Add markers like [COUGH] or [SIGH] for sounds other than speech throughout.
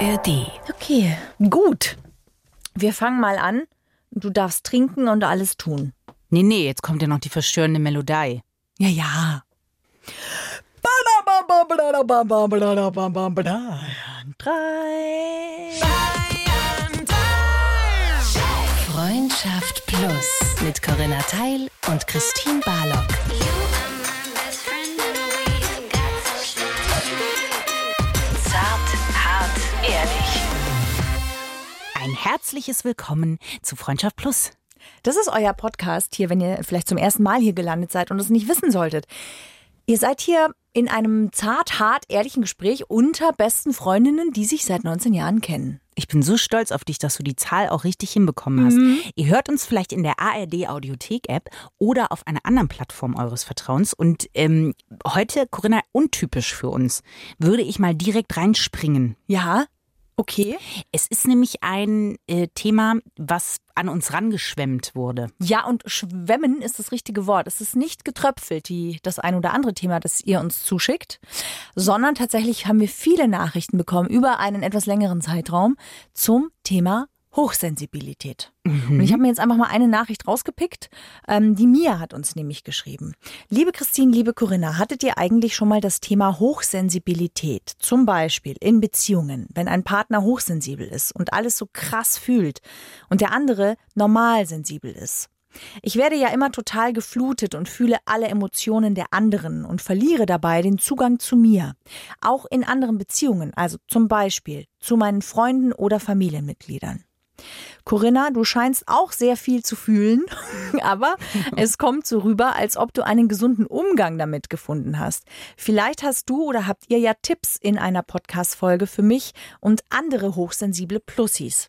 ARD. Okay, gut. Wir fangen mal an. Du darfst trinken und alles tun. Nee, nee, jetzt kommt ja noch die verstörende Melodie. Ja, ja. Freundschaft Plus mit Corinna Teil und Christine Barlock. Herzliches Willkommen zu Freundschaft Plus. Das ist euer Podcast hier, wenn ihr vielleicht zum ersten Mal hier gelandet seid und es nicht wissen solltet. Ihr seid hier in einem zart, hart, ehrlichen Gespräch unter besten Freundinnen, die sich seit 19 Jahren kennen. Ich bin so stolz auf dich, dass du die Zahl auch richtig hinbekommen hast. Mhm. Ihr hört uns vielleicht in der ARD Audiothek App oder auf einer anderen Plattform eures Vertrauens. Und ähm, heute, Corinna, untypisch für uns, würde ich mal direkt reinspringen. Ja, okay. Es ist nämlich ein äh, Thema, was an uns rangeschwemmt wurde. Ja, und schwemmen ist das richtige Wort. Es ist nicht getröpfelt, die, das ein oder andere Thema, das ihr uns zuschickt, sondern tatsächlich haben wir viele Nachrichten bekommen über einen etwas längeren Zeitraum zum Thema Hochsensibilität. Und ich habe mir jetzt einfach mal eine Nachricht rausgepickt. Ähm, die Mia hat uns nämlich geschrieben. Liebe Christine, liebe Corinna, hattet ihr eigentlich schon mal das Thema Hochsensibilität? Zum Beispiel in Beziehungen, wenn ein Partner hochsensibel ist und alles so krass fühlt und der andere normal sensibel ist. Ich werde ja immer total geflutet und fühle alle Emotionen der anderen und verliere dabei den Zugang zu mir. Auch in anderen Beziehungen, also zum Beispiel zu meinen Freunden oder Familienmitgliedern. Corinna, du scheinst auch sehr viel zu fühlen, [LAUGHS] aber es kommt so rüber, als ob du einen gesunden Umgang damit gefunden hast. Vielleicht hast du oder habt ihr ja Tipps in einer Podcast-Folge für mich und andere hochsensible Plussis.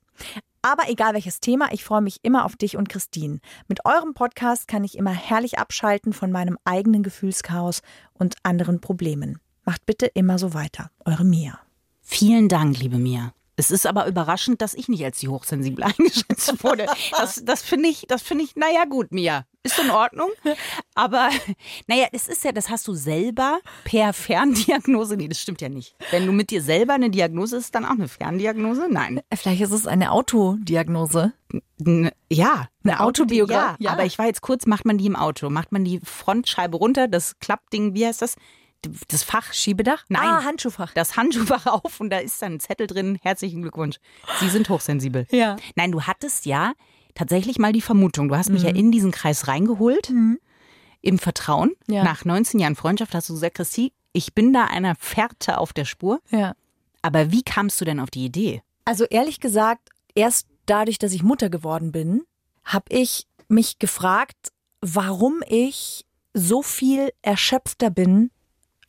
Aber egal welches Thema, ich freue mich immer auf dich und Christine. Mit eurem Podcast kann ich immer herrlich abschalten von meinem eigenen Gefühlschaos und anderen Problemen. Macht bitte immer so weiter. Eure Mia. Vielen Dank, liebe Mia. Es ist aber überraschend, dass ich nicht als die hochsensibel [LAUGHS] eingeschätzt wurde. Das, das finde ich, das finde ich, naja, gut, Mia. Ist in Ordnung. Aber, naja, das ist ja, das hast du selber per Ferndiagnose. Nee, das stimmt ja nicht. Wenn du mit dir selber eine Diagnose ist, dann auch eine Ferndiagnose? Nein. Vielleicht ist es eine Autodiagnose. N- Ja, Eine Autobiografie, Ja, ja. aber ich war jetzt kurz, macht man die im Auto? Macht man die Frontscheibe runter, das Klappding, wie heißt das? Das Fach? Schiebedach? Nein. Ah, Handschuhfach. Das Handschuhfach [LAUGHS] auf und da ist dann ein Zettel drin. Herzlichen Glückwunsch. Sie sind hochsensibel. Ja. Nein, du hattest ja tatsächlich mal die Vermutung. Du hast mich ja in diesen Kreis reingeholt. Im Vertrauen. Ja. Nach 19 Jahren Freundschaft hast du gesagt, Christi, ich bin da einer Fährte auf der Spur. Ja. Aber wie kamst du denn auf die Idee? Also ehrlich gesagt, erst dadurch, dass ich Mutter geworden bin, habe ich mich gefragt, warum ich so viel erschöpfter bin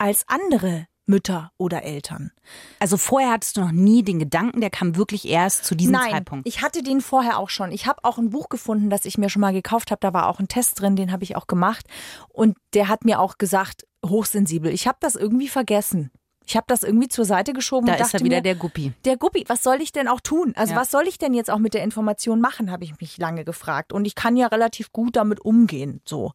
als andere Mütter oder Eltern. Also vorher hattest du noch nie den Gedanken, der kam wirklich erst zu diesem Nein, Zeitpunkt. ich hatte den vorher auch schon. Ich habe auch ein Buch gefunden, das ich mir schon mal gekauft habe. Da war auch ein Test drin, den habe ich auch gemacht. Und der hat mir auch gesagt, hochsensibel. Ich habe das irgendwie vergessen. Ich habe das irgendwie zur Seite geschoben da und ist dachte er wieder mir, der Guppi. Der Guppi, was soll ich denn auch tun? Also Ja. was soll ich denn jetzt auch mit der Information machen, habe ich mich lange gefragt. Und ich kann ja relativ gut damit umgehen. So.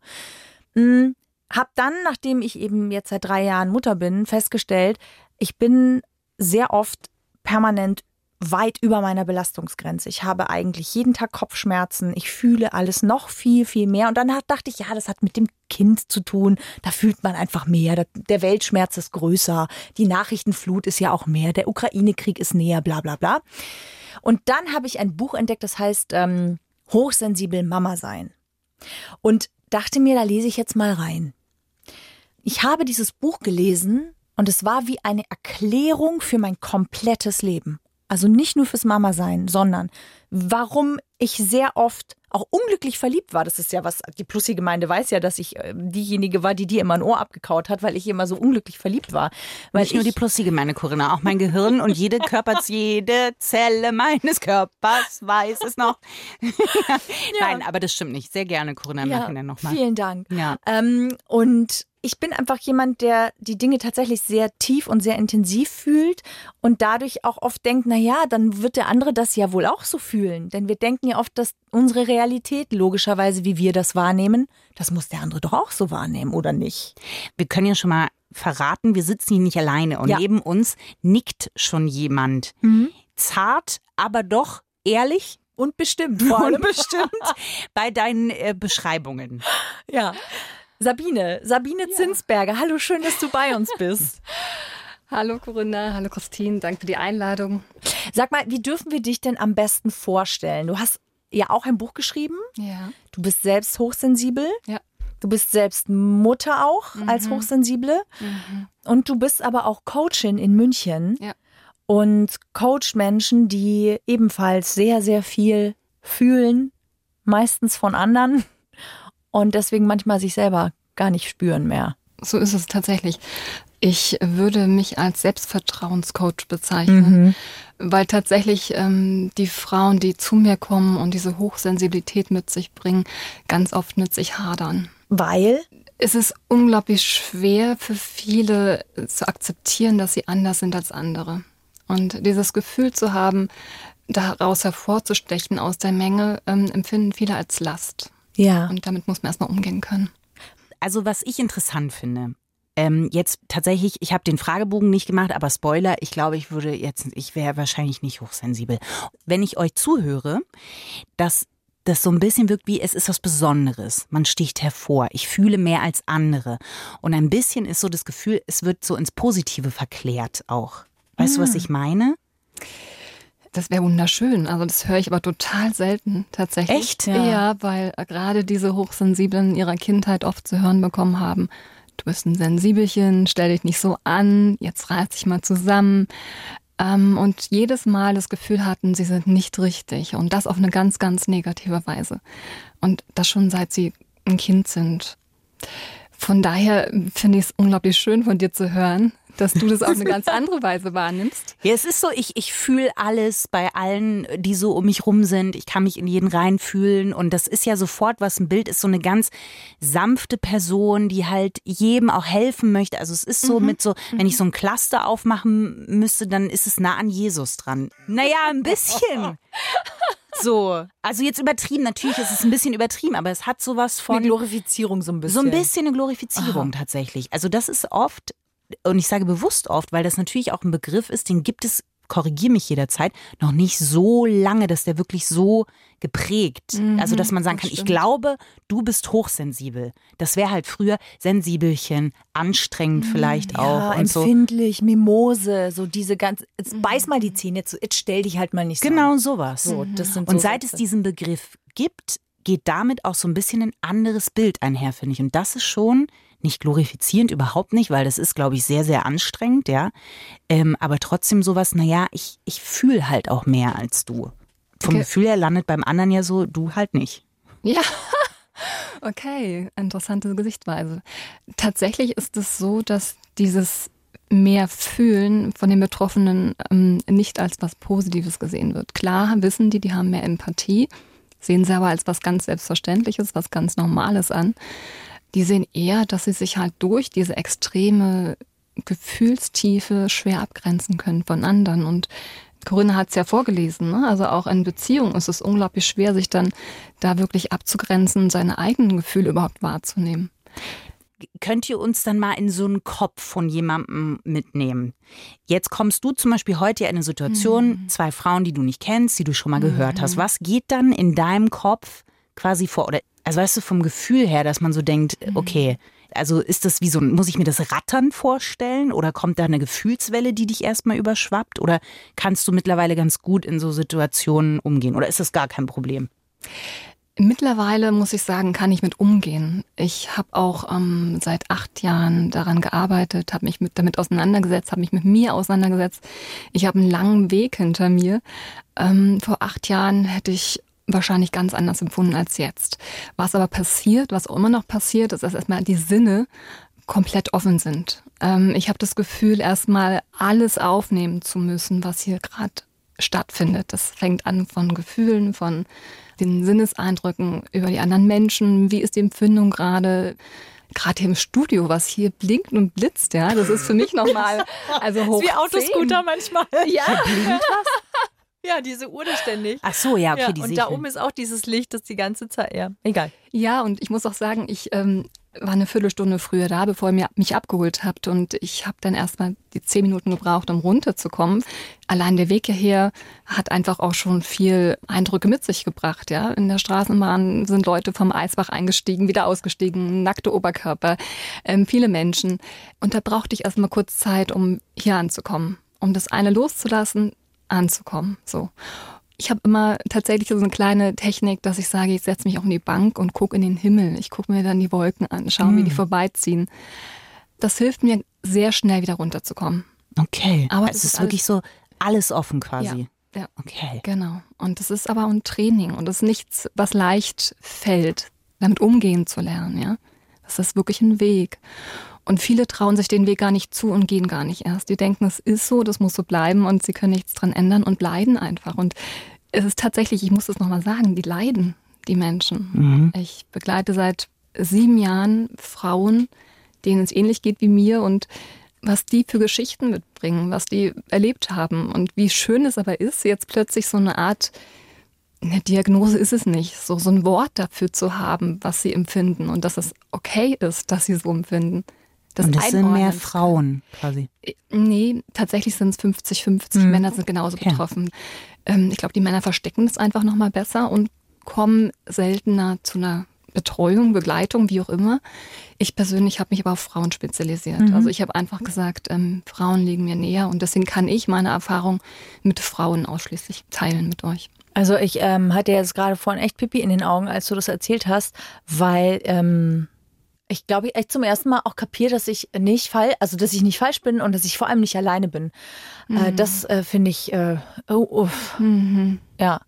Hm, hab dann, nachdem ich eben jetzt seit drei Jahren Mutter bin, festgestellt, ich bin sehr oft permanent weit über meiner Belastungsgrenze. Ich habe eigentlich jeden Tag Kopfschmerzen. Ich fühle alles noch viel, viel mehr. Und dann dachte ich, ja, das hat mit dem Kind zu tun. Da fühlt man einfach mehr. Der Weltschmerz ist größer. Die Nachrichtenflut ist ja auch mehr. Der Ukraine-Krieg ist näher, bla, bla, bla. Und dann habe ich ein Buch entdeckt, das heißt ähm, Hochsensibel Mama sein. Und dachte mir, da lese ich jetzt mal rein. Ich habe dieses Buch gelesen und es war wie eine Erklärung für mein komplettes Leben. Also nicht nur fürs Mama sein, sondern warum ich sehr oft auch unglücklich verliebt war. Das ist ja was, die Plussi-Gemeinde weiß ja, dass ich äh, diejenige war, die dir immer ein Ohr abgekaut hat, weil ich immer so unglücklich verliebt war. Weil Nicht nur die ich, plussige, meine Corinna, auch mein Gehirn und jede Körper, [LAUGHS] jede Zelle meines Körpers weiß es noch. [LAUGHS] Nein, aber das stimmt nicht. Sehr gerne, Corinna, im Nachhinein nochmal. Vielen Dank. Ja. Ähm, und ich bin einfach jemand, der die Dinge tatsächlich sehr tief und sehr intensiv fühlt und dadurch auch oft denkt, na ja, dann wird der andere das ja wohl auch so fühlen. Denn wir denken ja oft, dass unsere Realität, logischerweise, wie wir das wahrnehmen, das muss der andere doch auch so wahrnehmen, oder nicht? Wir können ja schon mal verraten, wir sitzen hier nicht alleine und Ja. neben uns nickt schon jemand. Zart, aber doch ehrlich Und bestimmt [LAUGHS] vor allem. und bestimmt [LAUGHS] bei deinen äh, Beschreibungen. Ja. Sabine, Sabine Zinsberger, hallo, schön, dass du bei uns bist. [LAUGHS] Hallo Corinna, hallo Christine, danke für die Einladung. Sag mal, wie dürfen wir dich denn am besten vorstellen? Du hast ja auch ein Buch geschrieben. Ja. Du bist selbst hochsensibel. Ja. Du bist selbst Mutter auch als Hochsensible. Und du bist aber auch Coachin in München. Ja. Und coach Menschen, die ebenfalls sehr, sehr viel fühlen, meistens von anderen und deswegen manchmal sich selber gar nicht spüren mehr. So ist es tatsächlich. Ich würde mich als Selbstvertrauenscoach bezeichnen, weil tatsächlich ähm, die Frauen, die zu mir kommen und diese Hochsensibilität mit sich bringen, ganz oft mit sich hadern. Weil, Es ist unglaublich schwer für viele zu akzeptieren, dass sie anders sind als andere. Und dieses Gefühl zu haben, daraus hervorzustechen aus der Menge, ähm, empfinden viele als Last. Ja, Und damit muss man erstmal umgehen können. Also was ich interessant finde, ähm, jetzt tatsächlich, ich habe den Fragebogen nicht gemacht, aber Spoiler, ich glaube, ich würde jetzt, ich wäre wahrscheinlich nicht hochsensibel. Wenn ich euch zuhöre, dass das so ein bisschen wirkt wie, es ist was Besonderes. Man sticht hervor. Ich fühle mehr als andere. Und ein bisschen ist so das Gefühl, es wird so ins Positive verklärt auch. Weißt du, was ich meine? Das wäre wunderschön. Also das höre ich aber total selten tatsächlich. Echt? Ja, Ja. weil gerade diese Hochsensiblen in ihrer Kindheit oft zu hören bekommen haben, du bist ein Sensibelchen, stell dich nicht so an, jetzt reiß dich mal zusammen. Ähm, und jedes Mal das Gefühl hatten, sie sind nicht richtig. Und das auf eine ganz, ganz negative Weise. Und das schon seit sie ein Kind sind. Von daher finde ich es unglaublich schön von dir zu hören, dass du das auf eine [LAUGHS] ganz andere Weise wahrnimmst. Ja, es ist so, ich, ich fühle alles bei allen, die so um mich rum sind. Ich kann mich in jeden reinfühlen. Und das ist ja sofort, was ein Bild ist, so eine ganz sanfte Person, die halt jedem auch helfen möchte. Also es ist so mit so, wenn ich so ein Cluster aufmachen müsste, dann ist es nah an Jesus dran. Naja, ein bisschen. [LAUGHS] So. Also jetzt übertrieben, natürlich ist es ein bisschen übertrieben, aber es hat sowas von. Eine Glorifizierung so ein bisschen. So ein bisschen eine Glorifizierung tatsächlich. Also das ist oft, und ich sage bewusst oft, weil das natürlich auch ein Begriff ist, den gibt es, korrigiere mich jederzeit, noch nicht so lange, dass der wirklich so geprägt. also dass man sagen das kann, ich stimmt. glaube, du bist hochsensibel. Das wäre halt früher Sensibelchen, anstrengend vielleicht auch Ja, und so. empfindlich, Mimose, so diese ganz. Jetzt beiß mal die Zähne zu, jetzt stell dich halt mal nicht so. Genau an. sowas. So, das sind Und so seit es Sätze. diesen Begriff gibt, geht damit auch so ein bisschen ein anderes Bild einher, finde ich. Und das ist schon nicht glorifizierend, überhaupt nicht, weil das ist, glaube ich, sehr, sehr anstrengend, ja. Ähm, aber trotzdem sowas, naja, ich, ich fühle halt auch mehr als du. Vom Okay. Gefühl her landet beim anderen ja so, du halt nicht. Ja. [LAUGHS] Okay, interessante Gesichtweise. Tatsächlich ist es so, dass dieses mehr Fühlen von den Betroffenen ähm, nicht als was Positives gesehen wird. Klar wissen die, die haben mehr Empathie, sehen sie aber als was ganz Selbstverständliches, was ganz Normales an. Die sehen eher, dass sie sich halt durch diese extreme Gefühlstiefe schwer abgrenzen können von anderen. Und Corinna hat es ja vorgelesen, ne? also auch in Beziehungen ist es unglaublich schwer, sich dann da wirklich abzugrenzen, seine eigenen Gefühle überhaupt wahrzunehmen. Könnt ihr uns dann mal in so einen Kopf von jemandem mitnehmen? Jetzt kommst du zum Beispiel heute in eine Situation, zwei Frauen, die du nicht kennst, die du schon mal gehört hast. Was geht dann in deinem Kopf quasi vor? Oder, also weißt du, vom Gefühl her, dass man so denkt, okay, also ist das wie so, ein- muss ich mir das Rattern vorstellen? Oder kommt da eine Gefühlswelle, die dich erstmal überschwappt? Oder kannst du mittlerweile ganz gut in so Situationen umgehen? Oder ist das gar kein Problem? Mittlerweile muss ich sagen, kann ich mit umgehen. Ich habe auch ähm, seit acht Jahren daran gearbeitet, habe mich mit, damit auseinandergesetzt, habe mich mit mir auseinandergesetzt. Ich habe einen langen Weg hinter mir. Ähm, vor acht Jahren hätte ich wahrscheinlich ganz anders empfunden als jetzt. Was aber passiert, was immer noch passiert, ist, dass erstmal die Sinne komplett offen sind. Ähm, ich habe das Gefühl, erstmal alles aufnehmen zu müssen, was hier gerade stattfindet. Das fängt an von Gefühlen, von den Sinneseindrücken über die anderen Menschen. Wie ist die Empfindung gerade? Gerade hier im Studio, was hier blinkt und blitzt, ja, das ist für mich nochmal, [LAUGHS] also hoch Wie Autoscooter manchmal. Ja, Ja, diese Uhr da ständig. Ach so, ja, okay, ja, die und da oben ist auch dieses Licht, das die ganze Zeit, ja, egal. Ja, und ich muss auch sagen, ich ähm, war eine Viertelstunde früher da, bevor ihr mich abgeholt habt. Und ich habe dann erstmal die zehn Minuten gebraucht, um runterzukommen. Allein der Weg hierher hat einfach auch schon viel Eindrücke mit sich gebracht. Ja, in der Straßenbahn sind Leute vom Eisbach eingestiegen, wieder ausgestiegen, nackte Oberkörper, ähm, viele Menschen. Und da brauchte ich erstmal kurz Zeit, um hier anzukommen, um das eine loszulassen, anzukommen. So. Ich habe immer tatsächlich so eine kleine Technik, dass ich sage, ich setze mich auf die Bank und gucke in den Himmel. Ich gucke mir dann die Wolken an, schaue, mm. wie die hm. vorbeiziehen. Das hilft mir sehr schnell wieder runterzukommen. Okay. Aber es ist, ist wirklich so alles offen quasi. Ja, ja. Okay. Genau. Und es ist aber ein Training und es ist nichts, was leicht fällt, damit umgehen zu lernen, ja. Das ist wirklich ein Weg. Und viele trauen sich den Weg gar nicht zu und gehen gar nicht erst. Die denken, es ist so, das muss so bleiben und sie können nichts dran ändern und leiden einfach. Und es ist tatsächlich, ich muss es nochmal sagen, die leiden, die Menschen. Mhm. Ich begleite seit sieben Jahren Frauen, denen es ähnlich geht wie mir und was die für Geschichten mitbringen, was die erlebt haben und wie schön es aber ist, jetzt plötzlich so eine Art, eine Diagnose ist es nicht, so, so ein Wort dafür zu haben, was sie empfinden und dass es okay ist, dass sie so empfinden das Und das sind mehr Frauen quasi. Äh, nee, tatsächlich sind es 50-50. Hm. Männer sind genauso okay. betroffen. Ähm, ich glaube, die Männer verstecken das einfach nochmal besser und kommen seltener zu einer Betreuung, Begleitung, wie auch immer. Ich persönlich habe mich aber auf Frauen spezialisiert. Mhm. Also ich habe einfach gesagt, ähm, Frauen liegen mir näher und deswegen kann ich meine Erfahrung mit Frauen ausschließlich teilen mit euch. Also ich ähm, hatte jetzt gerade vorhin echt Pipi in den Augen, als du das erzählt hast, weil ähm, ich glaube, ich echt zum ersten Mal auch kapiert, dass ich nicht fall, also dass ich nicht falsch bin und dass ich vor allem nicht alleine bin. Äh, mhm. Das äh, finde ich, äh, oh, mhm. ja.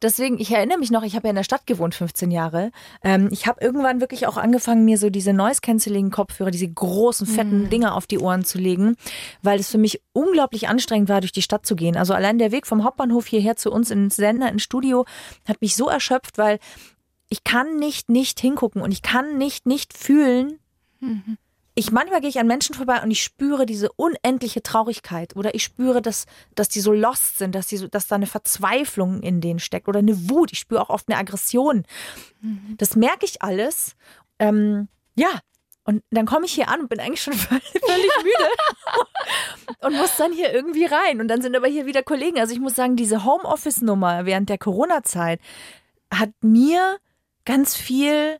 Deswegen, ich erinnere mich noch, ich habe ja in der Stadt gewohnt, 15 Jahre. Ähm, ich habe irgendwann wirklich auch angefangen, mir so diese Noise-Canceling-Kopfhörer, diese großen, fetten mhm. Dinger auf die Ohren zu legen, weil es für mich unglaublich anstrengend war, durch die Stadt zu gehen. Also allein der Weg vom Hauptbahnhof hierher zu uns ins Sender, ins Studio, hat mich so erschöpft, weil ich kann nicht nicht hingucken und ich kann nicht nicht fühlen. Mhm. Ich manchmal gehe ich an Menschen vorbei und ich spüre diese unendliche Traurigkeit oder ich spüre, dass, dass die so lost sind, dass, die so, dass da eine Verzweiflung in denen steckt oder eine Wut. Ich spüre auch oft eine Aggression. Mhm. Das merke ich alles. Ähm, ja, und dann komme ich hier an und bin eigentlich schon [LAUGHS] völlig, völlig müde [LAUGHS] und muss dann hier irgendwie rein. Und dann sind aber hier wieder Kollegen. Also ich muss sagen, diese Homeoffice-Nummer während der Corona-Zeit hat mir ganz viel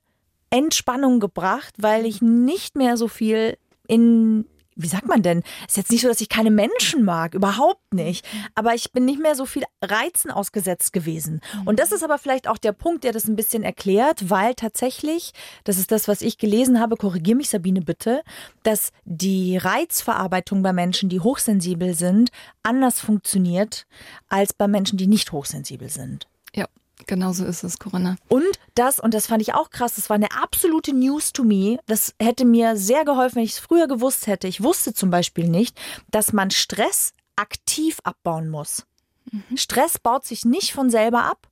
Entspannung gebracht, weil ich nicht mehr so viel in wie sagt man denn? Ist jetzt nicht so, dass ich keine Menschen mag, überhaupt nicht. Aber ich bin nicht mehr so viel Reizen ausgesetzt gewesen. Und das ist aber vielleicht auch der Punkt, der das ein bisschen erklärt, weil tatsächlich, das ist das, was ich gelesen habe, korrigier mich Sabine bitte, dass die Reizverarbeitung bei Menschen, die hochsensibel sind, anders funktioniert als bei Menschen, die nicht hochsensibel sind. Ja, Genau so ist es, Corinna. Und das, und das fand ich auch krass, das war eine absolute News to me. Das hätte mir sehr geholfen, wenn ich es früher gewusst hätte. Ich wusste zum Beispiel nicht, dass man Stress aktiv abbauen muss. Mhm. Stress baut sich nicht von selber ab,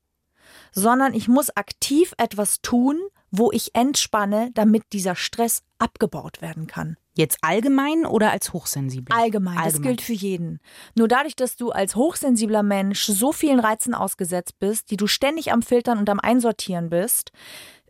sondern ich muss aktiv etwas tun, wo ich entspanne, damit dieser Stress abgebaut werden kann. Jetzt allgemein oder als hochsensibel? Allgemein, allgemein, das gilt für jeden. Nur dadurch, dass du als hochsensibler Mensch so vielen Reizen ausgesetzt bist, die du ständig am Filtern und am Einsortieren bist,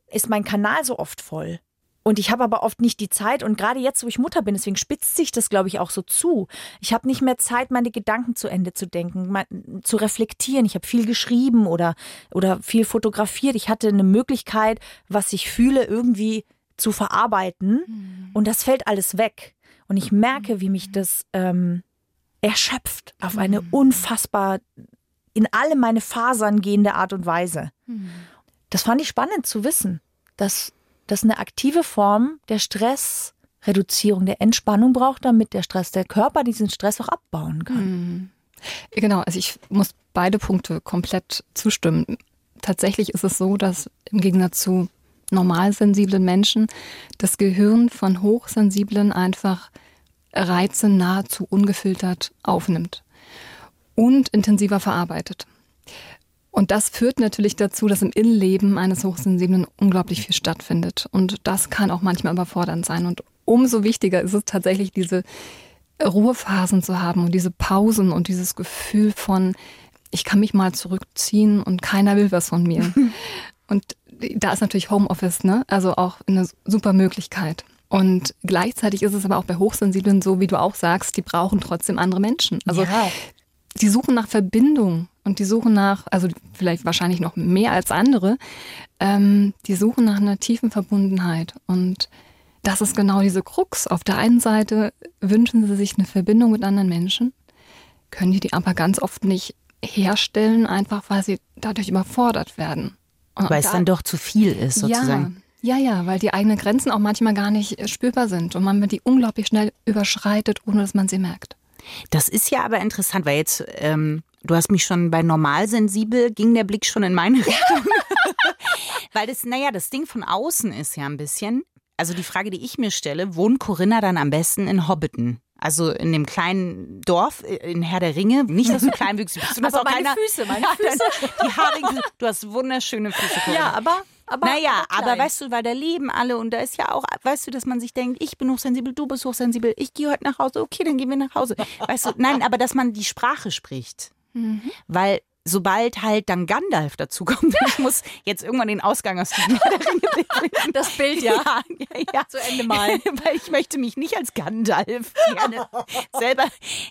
ist mein Kanal so oft voll. Und ich habe aber oft nicht die Zeit und gerade jetzt, wo ich Mutter bin, deswegen spitzt sich das, glaube ich, auch so zu. Ich habe nicht mehr Zeit, meine Gedanken zu Ende zu denken, zu reflektieren. Ich habe viel geschrieben oder, oder viel fotografiert. Ich hatte eine Möglichkeit, was ich fühle, irgendwie zu verarbeiten. Mhm. Und das fällt alles weg. Und ich merke, wie mich das ähm, erschöpft auf eine mhm. unfassbar in alle meine Fasern gehende Art und Weise. Mhm. Das fand ich spannend zu wissen, dass das eine aktive Form der Stressreduzierung, der Entspannung braucht, damit der Stress, der Körper diesen Stress auch abbauen kann. Mhm. Genau, also ich muss beide Punkte komplett zustimmen. Tatsächlich ist es so, dass im Gegensatz zu normalsensiblen Menschen das Gehirn von Hochsensiblen einfach Reize nahezu ungefiltert aufnimmt und intensiver verarbeitet. Und das führt natürlich dazu, dass im Innenleben eines Hochsensiblen unglaublich viel stattfindet. Und das kann auch manchmal überfordernd sein. Und umso wichtiger ist es tatsächlich, diese Ruhephasen zu haben und diese Pausen und dieses Gefühl von, ich kann mich mal zurückziehen und keiner will was von mir. [LAUGHS] und da ist natürlich Homeoffice, ne? Also auch eine super Möglichkeit. Und gleichzeitig ist es aber auch bei Hochsensiblen so, wie du auch sagst, die brauchen trotzdem andere Menschen. Also Ja. die suchen nach Verbindung und die suchen nach, also vielleicht wahrscheinlich noch mehr als andere, ähm, die suchen nach einer tiefen Verbundenheit. Und das ist genau diese Krux. Auf der einen Seite wünschen sie sich eine Verbindung mit anderen Menschen, können die die aber ganz oft nicht herstellen, einfach weil sie dadurch überfordert werden. Und Weil es da- dann doch zu viel ist, sozusagen. ja, ja, ja, weil die eigenen Grenzen auch manchmal gar nicht spürbar sind und man die unglaublich schnell überschreitet, ohne dass man sie merkt. Das ist ja aber interessant, weil jetzt, ähm, du hast mich schon bei normalsensibel, ging der Blick schon in meine [LAUGHS] Richtung. [LAUGHS] weil das, naja, das Ding von außen ist ja ein bisschen, also die Frage, die ich mir stelle, wohnt Corinna dann am besten in Hobbiton? Also in dem kleinen Dorf äh, in Herr der Ringe. Nicht, dass du kleinwüchsig bist. Du [LAUGHS] hast Aber auch meine keiner, Füße, meine Füße. Die haarigen, du hast wunderschöne Füße. Corinna. Ja, aber. aber Naja, aber, aber weißt du, weil da leben alle und da ist ja auch, weißt du, dass man sich denkt, ich bin hochsensibel, du bist hochsensibel, ich gehe heute nach Hause, okay, dann gehen wir nach Hause. Weißt du, nein, aber dass man die Sprache spricht. Weil sobald halt dann Gandalf dazukommt, [LAUGHS] ich muss jetzt irgendwann den Ausgang aus diesem. [LAUGHS] Das Bild, ja. [LAUGHS] ja, ja, ja. Zu Ende malen. Weil ich möchte mich nicht als Gandalf gerne selber.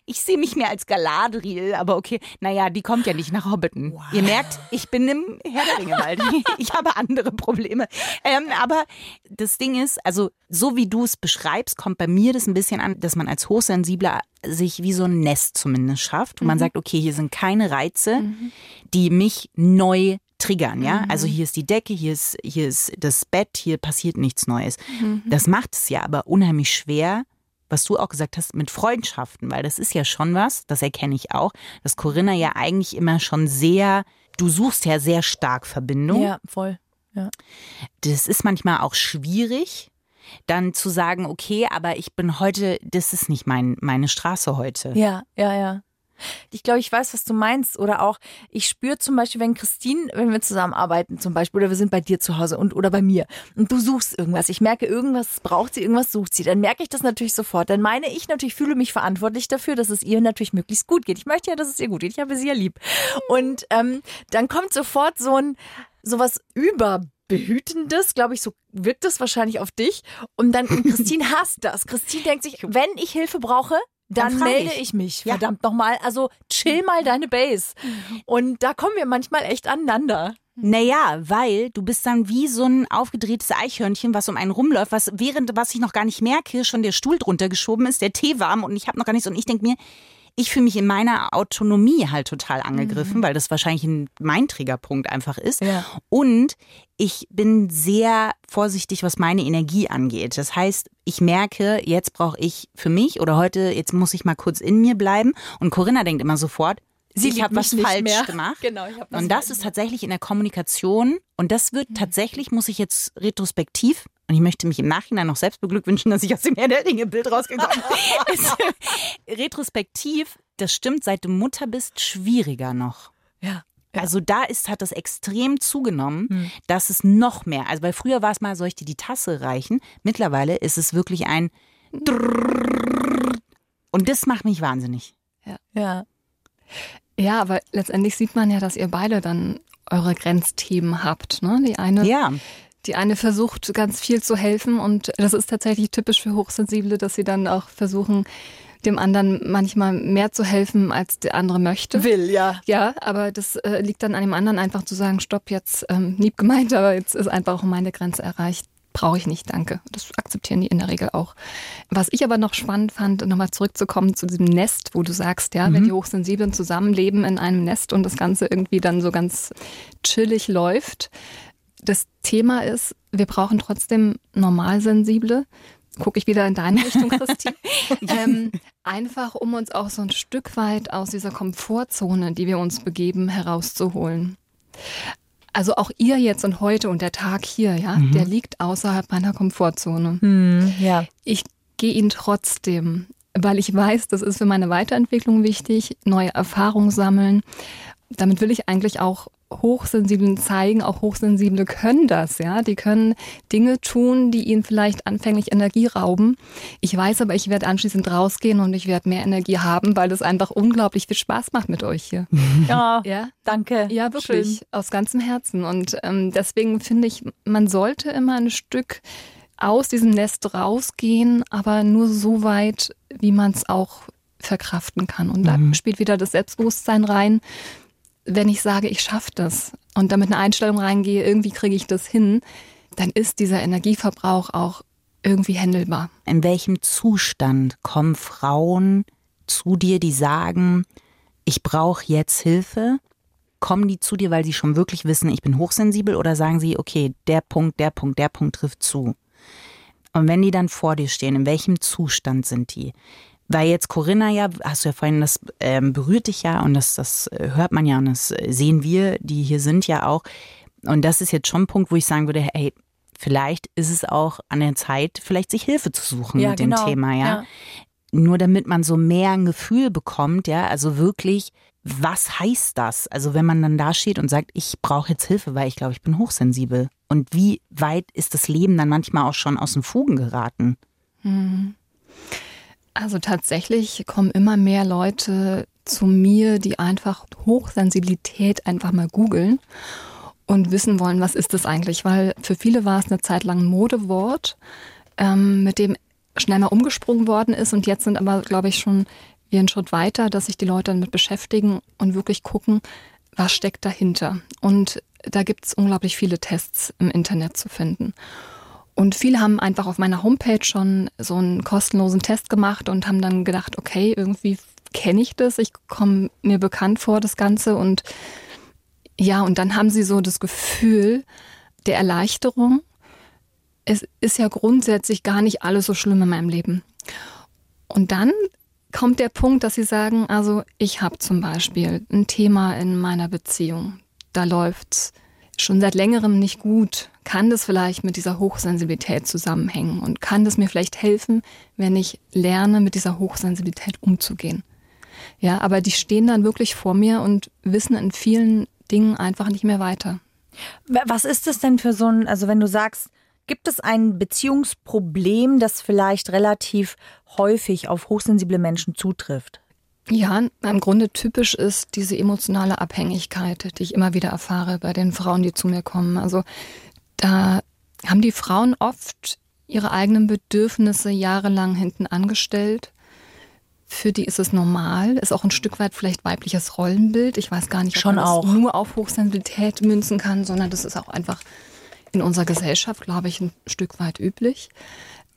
Ich sehe mich mehr als Galadriel, aber okay. Naja, die kommt ja nicht nach Hobbiton. Ihr merkt, ich bin im Herr der Ringe Wald. Ich habe andere Probleme. Ähm, aber das Ding ist, also so wie du es beschreibst, kommt bei mir das ein bisschen an, dass man als Hochsensibler sich wie so ein Nest zumindest schafft. Und man sagt, okay, hier sind keine Reize, die mich neu triggern, ja? Also hier ist die Decke, hier ist, hier ist das Bett, hier passiert nichts Neues. Das macht es ja aber unheimlich schwer, was du auch gesagt hast, mit Freundschaften, weil das ist ja schon was, das erkenne ich auch, dass Corinna ja eigentlich immer schon sehr, du suchst ja sehr stark Verbindung. Ja, voll. Ja. Das ist manchmal auch schwierig, dann zu sagen, okay, aber ich bin heute, das ist nicht mein, meine Straße heute. Ja, ja, ja. Ich glaube, ich weiß, was du meinst. Oder auch, ich spüre zum Beispiel, wenn Christine, wenn wir zusammenarbeiten zum Beispiel, oder wir sind bei dir zu Hause und oder bei mir und du suchst irgendwas. Ich merke, irgendwas braucht sie, irgendwas sucht sie. Dann merke ich das natürlich sofort. Dann meine ich natürlich, fühle mich verantwortlich dafür, dass es ihr natürlich möglichst gut geht. Ich möchte ja, dass es ihr gut geht. Ich habe sie ja lieb. Und ähm, dann kommt sofort so ein sowas überbehütendes, glaube ich, so wirkt das wahrscheinlich auf dich. Und dann und Christine [LAUGHS] hasst das. Christine denkt sich, wenn ich Hilfe brauche, dann, Dann melde ich. ich mich. Ja. Verdammt nochmal. Also chill mal deine Base. Und da kommen wir manchmal echt aneinander. Naja, weil du bist dann wie so ein aufgedrehtes Eichhörnchen, was um einen rumläuft, was während, was ich noch gar nicht merke, schon der Stuhl drunter geschoben ist, der Tee warm und ich habe noch gar nichts. Und ich denke mir, ich fühle mich in meiner Autonomie halt total angegriffen, weil das wahrscheinlich ein, mein Triggerpunkt einfach ist. Ja. Und ich bin sehr vorsichtig, was meine Energie angeht. Das heißt, ich merke, jetzt brauche ich für mich oder heute, jetzt muss ich mal kurz in mir bleiben. Und Corinna denkt immer sofort, Sie ich habe was falsch mehr. gemacht. Genau, ich hab was und das ist tatsächlich in der Kommunikation und das wird tatsächlich, muss ich jetzt retrospektiv, und ich möchte mich im Nachhinein noch selbst beglückwünschen, dass ich aus dem Herr der Ringe Bild rausgekommen bin. [LAUGHS] ist, retrospektiv, das stimmt, seit du Mutter bist, schwieriger noch. Ja. Also da ist, hat das extrem zugenommen, Hm. dass es noch mehr, also weil früher war es mal, soll ich dir die Tasse reichen? Mittlerweile ist es wirklich ein und das macht mich wahnsinnig. Ja. Ja, aber letztendlich sieht man ja, dass ihr beide dann eure Grenzthemen habt. Ne? Die eine, Ja, die eine versucht ganz viel zu helfen und das ist tatsächlich typisch für Hochsensible, dass sie dann auch versuchen, dem anderen manchmal mehr zu helfen, als der andere möchte. Will, ja. Ja, aber das äh, liegt dann an dem anderen einfach zu sagen, stopp, jetzt ähm, lieb gemeint, aber jetzt ist einfach meine Grenze erreicht. Brauche ich nicht, danke. Das akzeptieren die in der Regel auch. Was ich aber noch spannend fand, nochmal zurückzukommen zu diesem Nest, wo du sagst, ja, wenn die Hochsensiblen zusammenleben in einem Nest und das Ganze irgendwie dann so ganz chillig läuft. Das Thema ist, wir brauchen trotzdem Normalsensible. Gucke ich wieder in deine Richtung, Christine. [LAUGHS] ähm, einfach, um uns auch so ein Stück weit aus dieser Komfortzone, die wir uns begeben, herauszuholen. Also auch ihr jetzt und heute und der Tag hier, ja, der liegt außerhalb meiner Komfortzone. Hm, ja. Ich gehe ihn trotzdem, weil ich weiß, das ist für meine Weiterentwicklung wichtig, neue Erfahrungen sammeln. Damit will ich eigentlich auch Hochsensiblen zeigen, auch Hochsensible können das, ja. Die können Dinge tun, die ihnen vielleicht anfänglich Energie rauben. Ich weiß aber, ich werde anschließend rausgehen und ich werde mehr Energie haben, weil das einfach unglaublich viel Spaß macht mit euch hier. [LAUGHS] Ja, ja. danke. Ja, wirklich. Schön. Aus ganzem Herzen. Und ähm, deswegen finde ich, man sollte immer ein Stück aus diesem Nest rausgehen, aber nur so weit, wie man es auch verkraften kann. Und da mhm. spielt wieder das Selbstbewusstsein rein. Wenn ich sage, ich schaffe das und damit eine Einstellung reingehe, irgendwie kriege ich das hin, dann ist dieser Energieverbrauch auch irgendwie händelbar. In welchem Zustand kommen Frauen zu dir, die sagen, ich brauche jetzt Hilfe? Kommen die zu dir, weil sie schon wirklich wissen, ich bin hochsensibel oder sagen sie, okay, der Punkt, der Punkt, der Punkt trifft zu? Und wenn die dann vor dir stehen, in welchem Zustand sind die? Weil jetzt Corinna ja, hast du ja vorhin, das ähm, berührt dich ja und das, das äh, hört man ja und das äh, sehen wir, die hier sind ja auch. Und das ist jetzt schon ein Punkt, wo ich sagen würde, hey, vielleicht ist es auch an der Zeit, vielleicht sich Hilfe zu suchen ja, mit genau. dem Thema, ja? ja. Nur damit man so mehr ein Gefühl bekommt, ja, also wirklich, was heißt das? Also wenn man dann da steht und sagt, ich brauche jetzt Hilfe, weil ich glaube, ich bin hochsensibel. Und wie weit ist das Leben dann manchmal auch schon aus den Fugen geraten? Hm. Also tatsächlich kommen immer mehr Leute zu mir, die einfach Hochsensibilität einfach mal googeln und wissen wollen, was ist das eigentlich? Weil für viele war es eine Zeit lang ein Modewort, ähm, mit dem schnell mal umgesprungen worden ist und jetzt sind aber, glaube ich, schon wir einen Schritt weiter, dass sich die Leute damit beschäftigen und wirklich gucken, was steckt dahinter. Und da gibt es unglaublich viele Tests im Internet zu finden. Und viele haben einfach auf meiner Homepage schon so einen kostenlosen Test gemacht und haben dann gedacht, okay, irgendwie kenne ich das, ich komme mir bekannt vor, das Ganze. Und ja, und dann haben sie so das Gefühl der Erleichterung. Es ist ja grundsätzlich gar nicht alles so schlimm in meinem Leben. Und dann kommt der Punkt, dass sie sagen, also ich habe zum Beispiel ein Thema in meiner Beziehung. Da läuft's schon seit längerem nicht gut. Kann das vielleicht mit dieser Hochsensibilität zusammenhängen? Und kann das mir vielleicht helfen, wenn ich lerne, mit dieser Hochsensibilität umzugehen? Ja, aber die stehen dann wirklich vor mir und wissen in vielen Dingen einfach nicht mehr weiter. Was ist das denn für so ein, also wenn du sagst, Gibt es ein Beziehungsproblem, das vielleicht relativ häufig auf hochsensible Menschen zutrifft? Ja, im Grunde typisch ist diese emotionale Abhängigkeit, die ich immer wieder erfahre bei den Frauen, die zu mir kommen. Also da haben die Frauen oft ihre eigenen Bedürfnisse jahrelang hinten angestellt. Für die ist es normal, ist auch ein Stück weit vielleicht weibliches Rollenbild. Ich weiß gar nicht, ob Schon man auch. das nur auf Hochsensibilität münzen kann, sondern das ist auch einfach in unserer Gesellschaft, glaube ich, ein Stück weit üblich.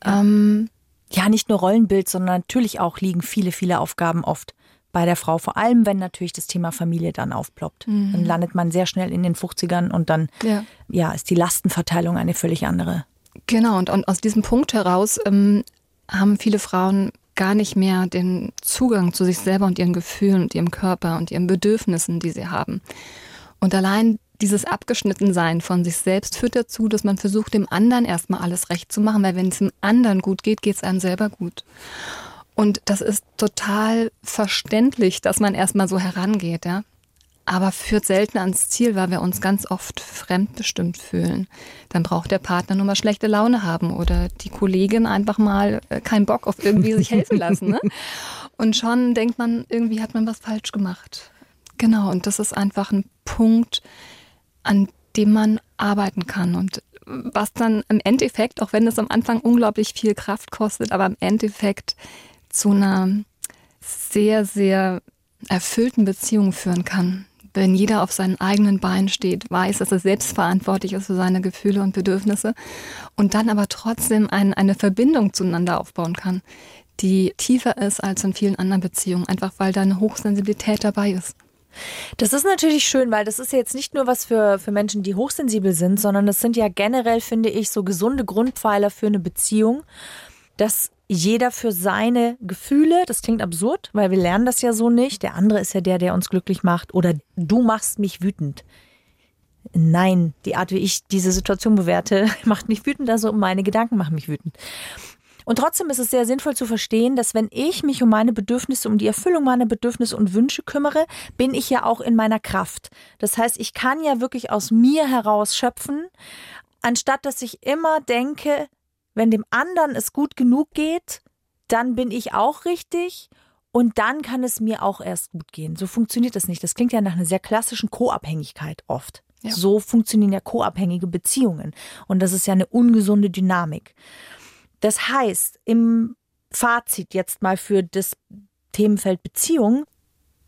Ja. Ähm, ja, nicht nur Rollenbild, sondern natürlich auch liegen viele, viele Aufgaben oft bei der Frau, vor allem wenn natürlich das Thema Familie dann aufploppt. Mhm. Dann landet man sehr schnell in den 50ern und dann ja. ja ist die Lastenverteilung eine völlig andere. Genau, und, und aus diesem Punkt heraus ähm, haben viele Frauen gar nicht mehr den Zugang zu sich selber und ihren Gefühlen und ihrem Körper und ihren Bedürfnissen, die sie haben. Und allein dieses Abgeschnittensein von sich selbst führt dazu, dass man versucht, dem anderen erstmal alles recht zu machen, weil wenn es dem anderen gut geht, geht es einem selber gut. Und das ist total verständlich, dass man erstmal so herangeht, ja. Aber führt selten ans Ziel, weil wir uns ganz oft fremdbestimmt fühlen. Dann braucht der Partner nur mal schlechte Laune haben oder die Kollegin einfach mal äh, keinen Bock auf irgendwie sich helfen lassen. Ne? [LAUGHS] Und schon denkt man, irgendwie hat man was falsch gemacht. Genau, und das ist einfach ein Punkt, an dem man arbeiten kann und was dann im Endeffekt, auch wenn es am Anfang unglaublich viel Kraft kostet, aber im Endeffekt zu einer sehr, sehr erfüllten Beziehung führen kann. Wenn jeder auf seinen eigenen Beinen steht, weiß, dass er selbstverantwortlich ist für seine Gefühle und Bedürfnisse und dann aber trotzdem ein, eine Verbindung zueinander aufbauen kann, die tiefer ist als in vielen anderen Beziehungen, einfach weil da eine Hochsensibilität dabei ist. Das ist natürlich schön, weil das ist jetzt nicht nur was für, für Menschen, die hochsensibel sind, sondern das sind ja generell, finde ich, so gesunde Grundpfeiler für eine Beziehung, dass jeder für seine Gefühle, das klingt absurd, weil wir lernen das ja so nicht. Der andere ist ja der, der uns glücklich macht oder du machst mich wütend. Nein, die Art, wie ich diese Situation bewerte, [LAUGHS] macht mich wütend, also meine Gedanken machen mich wütend. Und trotzdem ist es sehr sinnvoll zu verstehen, dass wenn ich mich um meine Bedürfnisse, um die Erfüllung meiner Bedürfnisse und Wünsche kümmere, bin ich ja auch in meiner Kraft. Das heißt, ich kann ja wirklich aus mir heraus schöpfen, anstatt dass ich immer denke, wenn dem anderen es gut genug geht, dann bin ich auch richtig und dann kann es mir auch erst gut gehen. So funktioniert das nicht. Das klingt ja nach einer sehr klassischen Co-Abhängigkeit oft. Ja. So funktionieren ja co-abhängige Beziehungen. Und das ist ja eine ungesunde Dynamik. Das heißt, im Fazit jetzt mal für das Themenfeld Beziehung,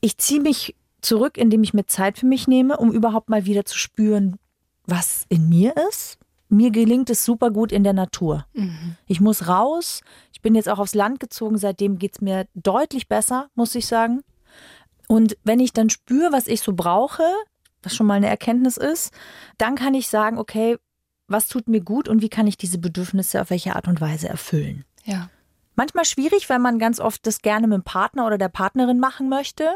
ich ziehe mich zurück, indem ich mir Zeit für mich nehme, um überhaupt mal wieder zu spüren, was in mir ist. Mir gelingt es super gut in der Natur. Mhm. Ich muss raus. Ich bin jetzt auch aufs Land gezogen. Seitdem geht es mir deutlich besser, muss ich sagen. Und wenn ich dann spüre, was ich so brauche, was schon mal eine Erkenntnis ist, dann kann ich sagen, okay, was tut mir gut und wie kann ich diese Bedürfnisse auf welche Art und Weise erfüllen. Ja. Manchmal schwierig, weil man ganz oft das gerne mit dem Partner oder der Partnerin machen möchte.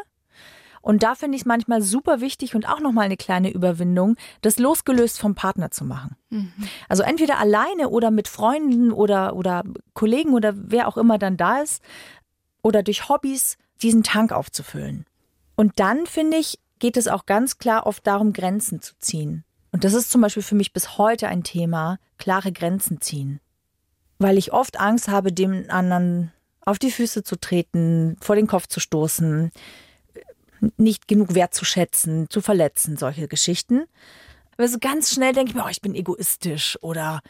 Und da finde ich es manchmal super wichtig und auch nochmal eine kleine Überwindung, das losgelöst vom Partner zu machen. Mhm. Also entweder alleine oder mit Freunden oder, oder Kollegen oder wer auch immer dann da ist oder durch Hobbys diesen Tank aufzufüllen. Und dann finde ich, geht es auch ganz klar oft darum, Grenzen zu ziehen. Und das ist zum Beispiel für mich bis heute ein Thema, klare Grenzen ziehen. Weil ich oft Angst habe, dem anderen auf die Füße zu treten, vor den Kopf zu stoßen, nicht genug wertzuschätzen, zu verletzen, solche Geschichten. Aber so ganz schnell denke ich mir, oh, ich bin egoistisch oder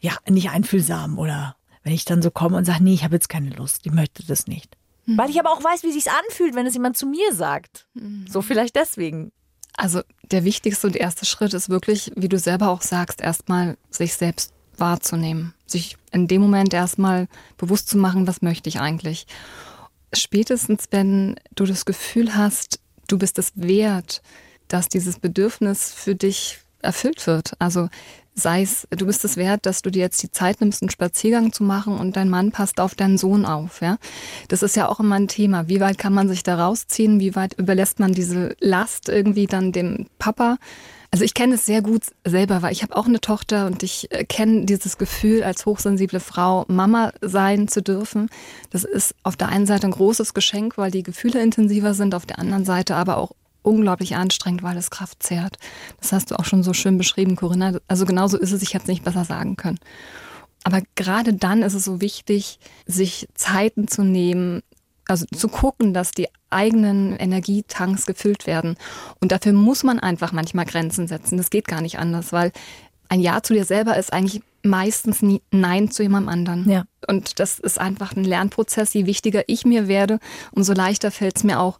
ja, nicht einfühlsam oder wenn ich dann so komme und sage, nee, ich habe jetzt keine Lust, ich möchte das nicht. Mhm. Weil ich aber auch weiß, wie sich's anfühlt, wenn es jemand zu mir sagt. Mhm. So vielleicht deswegen. Also der wichtigste und erste Schritt ist wirklich, wie du selber auch sagst, erstmal sich selbst wahrzunehmen. Sich in dem Moment erstmal bewusst zu machen, was möchte ich eigentlich. Spätestens, wenn du das Gefühl hast, du bist es wert, dass dieses Bedürfnis für dich erfüllt wird. Also sei es, du bist es wert, dass du dir jetzt die Zeit nimmst, einen Spaziergang zu machen und dein Mann passt auf deinen Sohn auf. Ja, das ist ja auch immer ein Thema. Wie weit kann man sich da rausziehen? Wie weit überlässt man diese Last irgendwie dann dem Papa? Also ich kenne es sehr gut selber, weil ich habe auch eine Tochter und ich äh, kenne dieses Gefühl, als hochsensible Frau Mama sein zu dürfen. Das ist auf der einen Seite ein großes Geschenk, weil die Gefühle intensiver sind, auf der anderen Seite aber auch unglaublich anstrengend, weil es Kraft zehrt. Das hast du auch schon so schön beschrieben, Corinna. Also genauso ist es, ich hätte es nicht besser sagen können. Aber gerade dann ist es so wichtig, sich Zeiten zu nehmen, also zu gucken, dass die eigenen Energietanks gefüllt werden. Und dafür muss man einfach manchmal Grenzen setzen. Das geht gar nicht anders, weil ein Ja zu dir selber ist eigentlich meistens nie Nein zu jemandem anderen. Ja. Und das ist einfach ein Lernprozess. Je wichtiger ich mir werde, umso leichter fällt es mir auch,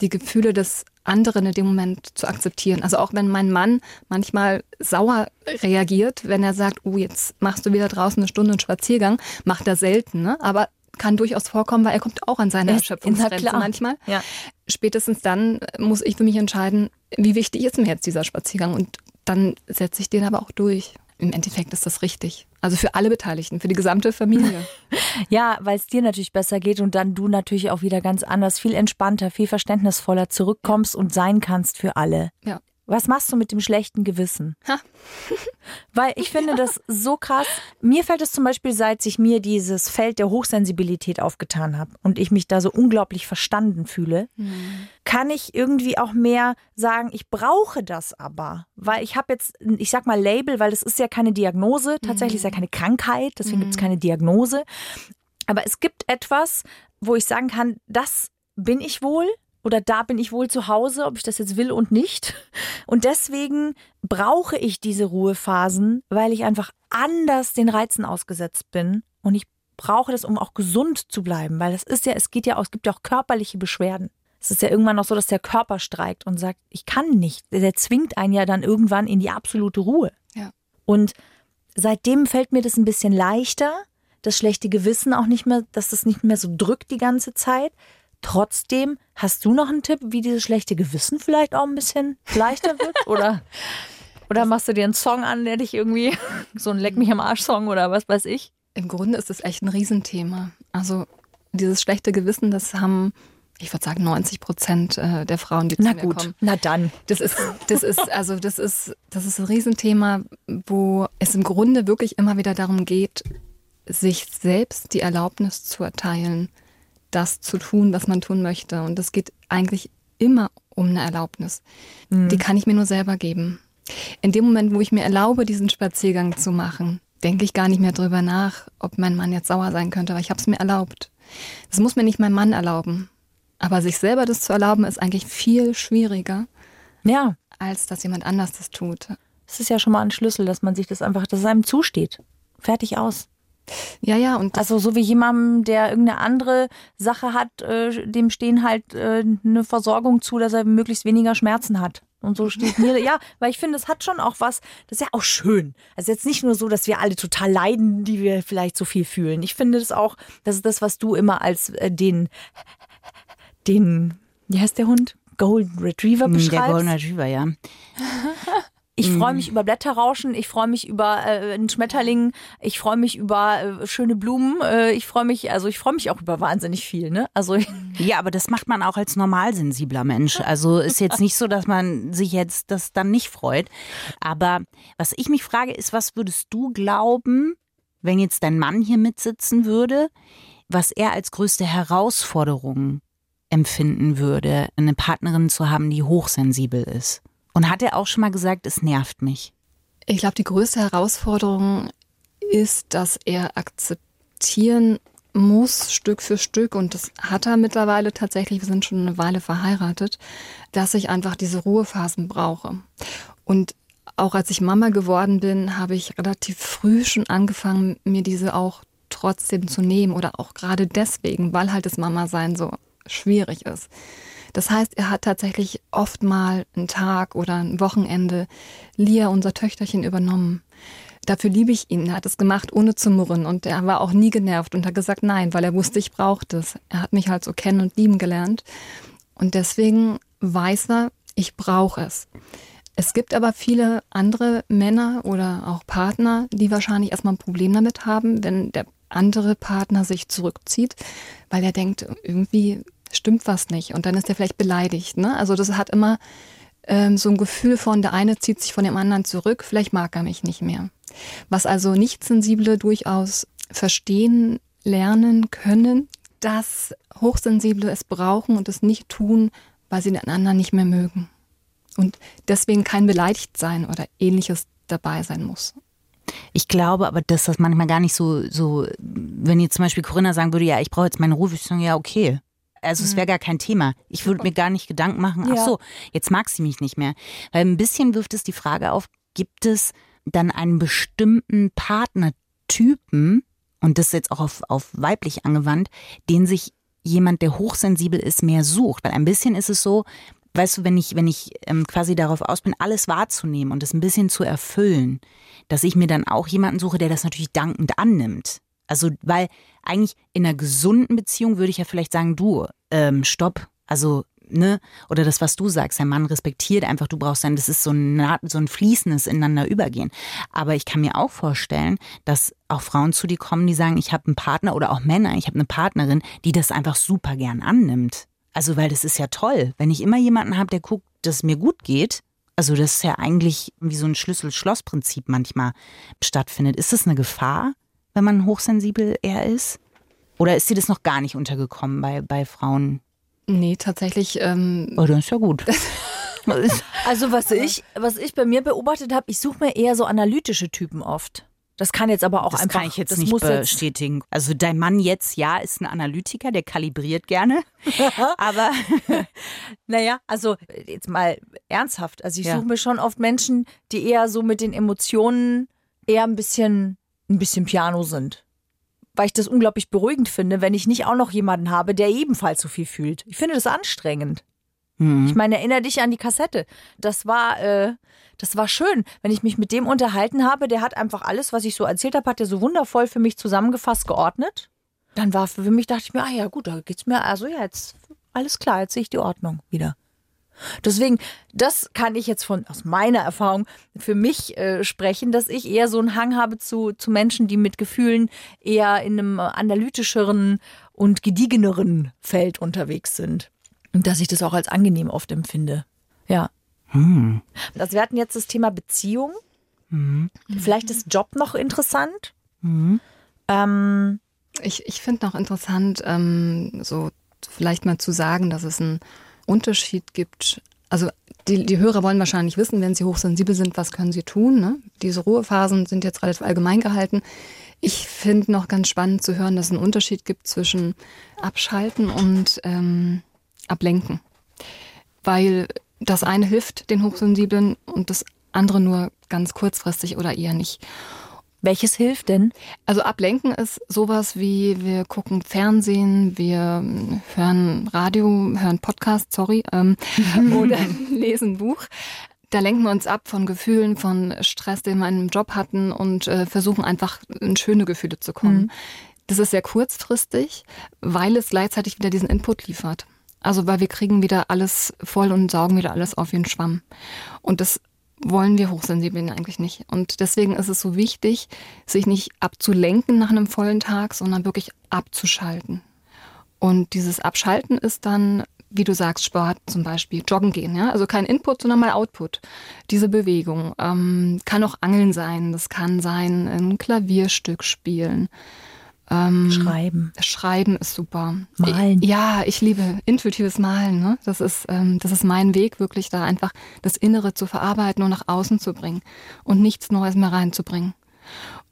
die Gefühle des anderen in dem Moment zu akzeptieren. Also auch wenn mein Mann manchmal sauer reagiert, wenn er sagt, oh, jetzt machst du wieder draußen eine Stunde einen Spaziergang, macht er selten, ne? aber kann durchaus vorkommen, weil er kommt auch an seine Erschöpfungsgrenze manchmal. Ja. Spätestens dann muss ich für mich entscheiden, wie wichtig ist mir jetzt dieser Spaziergang und dann setze ich den aber auch durch. Im Endeffekt ist das richtig. Also für alle Beteiligten, für die gesamte Familie. [LAUGHS] ja, weil es dir natürlich besser geht und dann du natürlich auch wieder ganz anders, viel entspannter, viel verständnisvoller zurückkommst und sein kannst für alle. Ja. Was machst du mit dem schlechten Gewissen? Ha. [LAUGHS] Weil ich finde das so krass. Mir fällt es zum Beispiel, seit sich mir dieses Feld der Hochsensibilität aufgetan habe und ich mich da so unglaublich verstanden fühle, mhm. kann ich irgendwie auch mehr sagen, ich brauche das aber. Weil ich habe jetzt, ich sag mal Label, weil das ist ja keine Diagnose, tatsächlich mhm. ist ja keine Krankheit, deswegen mhm. gibt es keine Diagnose. Aber es gibt etwas, wo ich sagen kann, das bin ich wohl oder da bin ich wohl zu Hause, ob ich das jetzt will und nicht. Und deswegen brauche ich diese Ruhephasen, weil ich einfach anders den Reizen ausgesetzt bin und ich brauche das, um auch gesund zu bleiben, weil das ist ja, es geht ja auch, es gibt ja auch körperliche Beschwerden. Es ist ja irgendwann auch so, dass der Körper streikt und sagt, ich kann nicht. Der zwingt einen ja dann irgendwann in die absolute Ruhe. Ja. Und seitdem fällt mir das ein bisschen leichter, das schlechte Gewissen auch nicht mehr, dass das nicht mehr so drückt die ganze Zeit, Trotzdem, hast du noch einen Tipp, wie dieses schlechte Gewissen vielleicht auch ein bisschen leichter wird? Oder, oder machst du dir einen Song an, der dich irgendwie, so ein Leck mich am Arsch-Song oder was weiß ich? Im Grunde ist es echt ein Riesenthema. Also dieses schlechte Gewissen, das haben ich würde sagen 90 Prozent äh, der Frauen, die na zu gut, kommen. Na dann. Das ist, das ist, also das ist, das ist ein Riesenthema, wo es im Grunde wirklich immer wieder darum geht, sich selbst die Erlaubnis zu erteilen, das zu tun, was man tun möchte. Und es geht eigentlich immer um eine Erlaubnis. Mhm. Die kann ich mir nur selber geben. In dem Moment, wo ich mir erlaube, diesen Spaziergang zu machen, denke ich gar nicht mehr drüber nach, ob mein Mann jetzt sauer sein könnte, weil ich habe es mir erlaubt. Das muss mir nicht mein Mann erlauben. Aber sich selber das zu erlauben, ist eigentlich viel schwieriger. Ja. Als dass jemand anders das tut. Das ist ja schon mal ein Schlüssel, dass man sich das einfach, dass es einem zusteht. Fertig aus. Ja, ja, und also so wie jemandem, der irgendeine andere Sache hat, äh, dem stehen halt äh, eine Versorgung zu, dass er möglichst weniger Schmerzen hat. Und so steht mir, [LAUGHS] ja, weil ich finde, es hat schon auch was, das ist ja auch schön. Also jetzt nicht nur so, dass wir alle total leiden, die wir vielleicht so viel fühlen. Ich finde das auch, das ist das, was du immer als äh, den, den, wie heißt der Hund? Golden Retriever beschreibst. Der Golden Retriever, ja. [LAUGHS] Ich freue mich über Blätterrauschen, ich freue mich über äh, einen Schmetterling, ich freue mich über äh, schöne Blumen, äh, ich freue mich, also ich freue mich auch über wahnsinnig viel, ne? Also [LAUGHS] ja, aber das macht man auch als normalsensibler Mensch. Also ist jetzt nicht so, dass man sich jetzt das dann nicht freut. Aber was ich mich frage, ist, was würdest du glauben, wenn jetzt dein Mann hier mitsitzen würde, was er als größte Herausforderung empfinden würde, eine Partnerin zu haben, die hochsensibel ist? Und hat er auch schon mal gesagt, es nervt mich? Ich glaube, die größte Herausforderung ist, dass er akzeptieren muss, Stück für Stück, und das hat er mittlerweile tatsächlich, wir sind schon eine Weile verheiratet, dass ich einfach diese Ruhephasen brauche. Und auch als ich Mama geworden bin, habe ich relativ früh schon angefangen, mir diese auch trotzdem zu nehmen oder auch gerade deswegen, weil halt das Mama-Sein so schwierig ist. Das heißt, er hat tatsächlich oft mal einen Tag oder ein Wochenende Lia, unser Töchterchen, übernommen. Dafür liebe ich ihn. Er hat es gemacht, ohne zu murren. Und er war auch nie genervt und hat gesagt nein, weil er wusste, ich brauchte es. Er hat mich halt so kennen und lieben gelernt. Und deswegen weiß er, ich brauche es. Es gibt aber viele andere Männer oder auch Partner, die wahrscheinlich erstmal ein Problem damit haben, wenn der andere Partner sich zurückzieht, weil er denkt, irgendwie stimmt was nicht. Und dann ist er vielleicht beleidigt. Ne? Also das hat immer ähm, so ein Gefühl von, der eine zieht sich von dem anderen zurück, vielleicht mag er mich nicht mehr. Was also Nicht-Sensible durchaus verstehen, lernen können, dass Hochsensible es brauchen und es nicht tun, weil sie den anderen nicht mehr mögen. Und deswegen kein Beleidigtsein oder ähnliches dabei sein muss. Ich glaube aber, dass das manchmal gar nicht so, so, wenn jetzt zum Beispiel Corinna sagen würde, ja, ich brauche jetzt meine Ruhe, ich sagen, ja, okay. Also es wäre mhm. gar kein Thema. Ich würde mir gar nicht Gedanken machen, ach so, jetzt mag sie mich nicht mehr. Weil ein bisschen wirft es die Frage auf, gibt es dann einen bestimmten Partnertypen, und das ist jetzt auch auf, auf weiblich angewandt, den sich jemand, der hochsensibel ist, mehr sucht. Weil ein bisschen ist es so, weißt du, wenn ich, wenn ich ähm, quasi darauf aus bin, alles wahrzunehmen und es ein bisschen zu erfüllen, dass ich mir dann auch jemanden suche, der das natürlich dankend annimmt. Also, weil eigentlich in einer gesunden Beziehung würde ich ja vielleicht sagen, du, ähm, stopp, also, ne, oder das, was du sagst, der Mann respektiert einfach, du brauchst dann, das ist so ein, so ein fließendes ineinander übergehen. Aber ich kann mir auch vorstellen, dass auch Frauen zu dir kommen, die sagen, ich habe einen Partner oder auch Männer, ich habe eine Partnerin, die das einfach super gern annimmt. Also, weil das ist ja toll, wenn ich immer jemanden habe, der guckt, dass es mir gut geht. Also, das ist ja eigentlich wie so ein Schlüssel-Schloss-Prinzip manchmal stattfindet. Ist das eine Gefahr? Wenn man hochsensibel eher ist? Oder ist dir das noch gar nicht untergekommen bei, bei Frauen? Nee, tatsächlich. Ähm oh, das ist ja gut. [LAUGHS] also was ich, was ich bei mir beobachtet habe, ich suche mir eher so analytische Typen oft. Das kann jetzt aber auch das einfach. kann ich jetzt nicht bestätigen. Jetzt also dein Mann jetzt ja ist ein Analytiker, der kalibriert gerne. [LAUGHS] aber [LAUGHS] naja, also jetzt mal ernsthaft. Also ich ja. suche mir schon oft Menschen, die eher so mit den Emotionen eher ein bisschen ein bisschen Piano sind. Weil ich das unglaublich beruhigend finde, wenn ich nicht auch noch jemanden habe, der ebenfalls so viel fühlt. Ich finde das anstrengend. Mhm. Ich meine, erinnere dich an die Kassette. Das war, äh, das war schön, wenn ich mich mit dem unterhalten habe. Der hat einfach alles, was ich so erzählt habe, hat er so wundervoll für mich zusammengefasst, geordnet. Dann war für mich, dachte ich mir, ah ja, gut, da geht's mir, also ja, jetzt alles klar, jetzt sehe ich die Ordnung wieder. Deswegen, das kann ich jetzt von aus meiner Erfahrung für mich äh, sprechen, dass ich eher so einen Hang habe zu, zu Menschen, die mit Gefühlen eher in einem analytischeren und gediegeneren Feld unterwegs sind. Und dass ich das auch als angenehm oft empfinde. Ja. Hm. Also wir hatten jetzt das Thema Beziehung. Hm. Vielleicht ist Job noch interessant. Hm. Ähm, ich ich finde noch interessant, ähm, so vielleicht mal zu sagen, dass es einen Unterschied gibt. Also die, die Hörer wollen wahrscheinlich wissen, wenn sie hochsensibel sind, was können sie tun. Ne? Diese Ruhephasen sind jetzt relativ allgemein gehalten. Ich finde noch ganz spannend zu hören, dass es einen Unterschied gibt zwischen Abschalten und ähm, Ablenken. Weil das eine hilft den Hochsensiblen und das andere nur ganz kurzfristig oder eher nicht. Welches hilft denn? Also ablenken ist sowas wie wir gucken Fernsehen, wir hören Radio, hören Podcast, sorry, ähm, [LAUGHS] oder [LAUGHS] lesen Buch. Da lenken wir uns ab von Gefühlen, von Stress, den wir in einem Job hatten und äh, versuchen einfach in schöne Gefühle zu kommen. Das ist sehr kurzfristig, weil es gleichzeitig wieder diesen Input liefert. Also weil wir kriegen wieder alles voll und saugen wieder alles auf wie ein Schwamm. Und das wollen wir Hochsensiblen eigentlich nicht. Und deswegen ist es so wichtig, sich nicht abzulenken nach einem vollen Tag, sondern wirklich abzuschalten. Und dieses Abschalten ist dann, wie du sagst, Sport zum Beispiel, joggen gehen, ja. Also kein Input, sondern mal Output. Diese Bewegung. Ähm, kann auch Angeln sein, das kann sein, ein Klavierstück spielen. Ähm, Schreiben. Schreiben ist super. Malen. Ja, ich liebe intuitives Malen. Ne? Das, ist, ähm, das ist mein Weg, wirklich da einfach das Innere zu verarbeiten und nach außen zu bringen und nichts Neues mehr reinzubringen.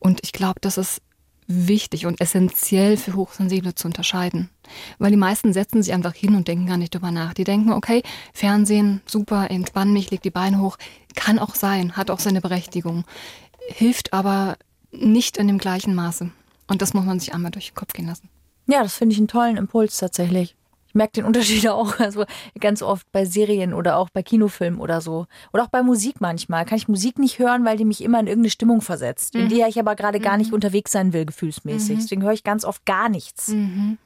Und ich glaube, das ist wichtig und essentiell für Hochsensible zu unterscheiden. Weil die meisten setzen sich einfach hin und denken gar nicht drüber nach. Die denken, okay, Fernsehen, super, entspann mich, leg die Beine hoch. Kann auch sein, hat auch seine Berechtigung. Hilft aber nicht in dem gleichen Maße. Und das muss man sich einmal durch den Kopf gehen lassen. Ja, das finde ich einen tollen Impuls tatsächlich. Ich merke den Unterschied [LAUGHS] auch also ganz oft bei Serien oder auch bei Kinofilmen oder so. Oder auch bei Musik manchmal. Kann ich Musik nicht hören, weil die mich immer in irgendeine Stimmung versetzt, in der ich aber gerade gar nicht unterwegs sein will, gefühlsmäßig. Deswegen höre ich ganz oft gar nichts.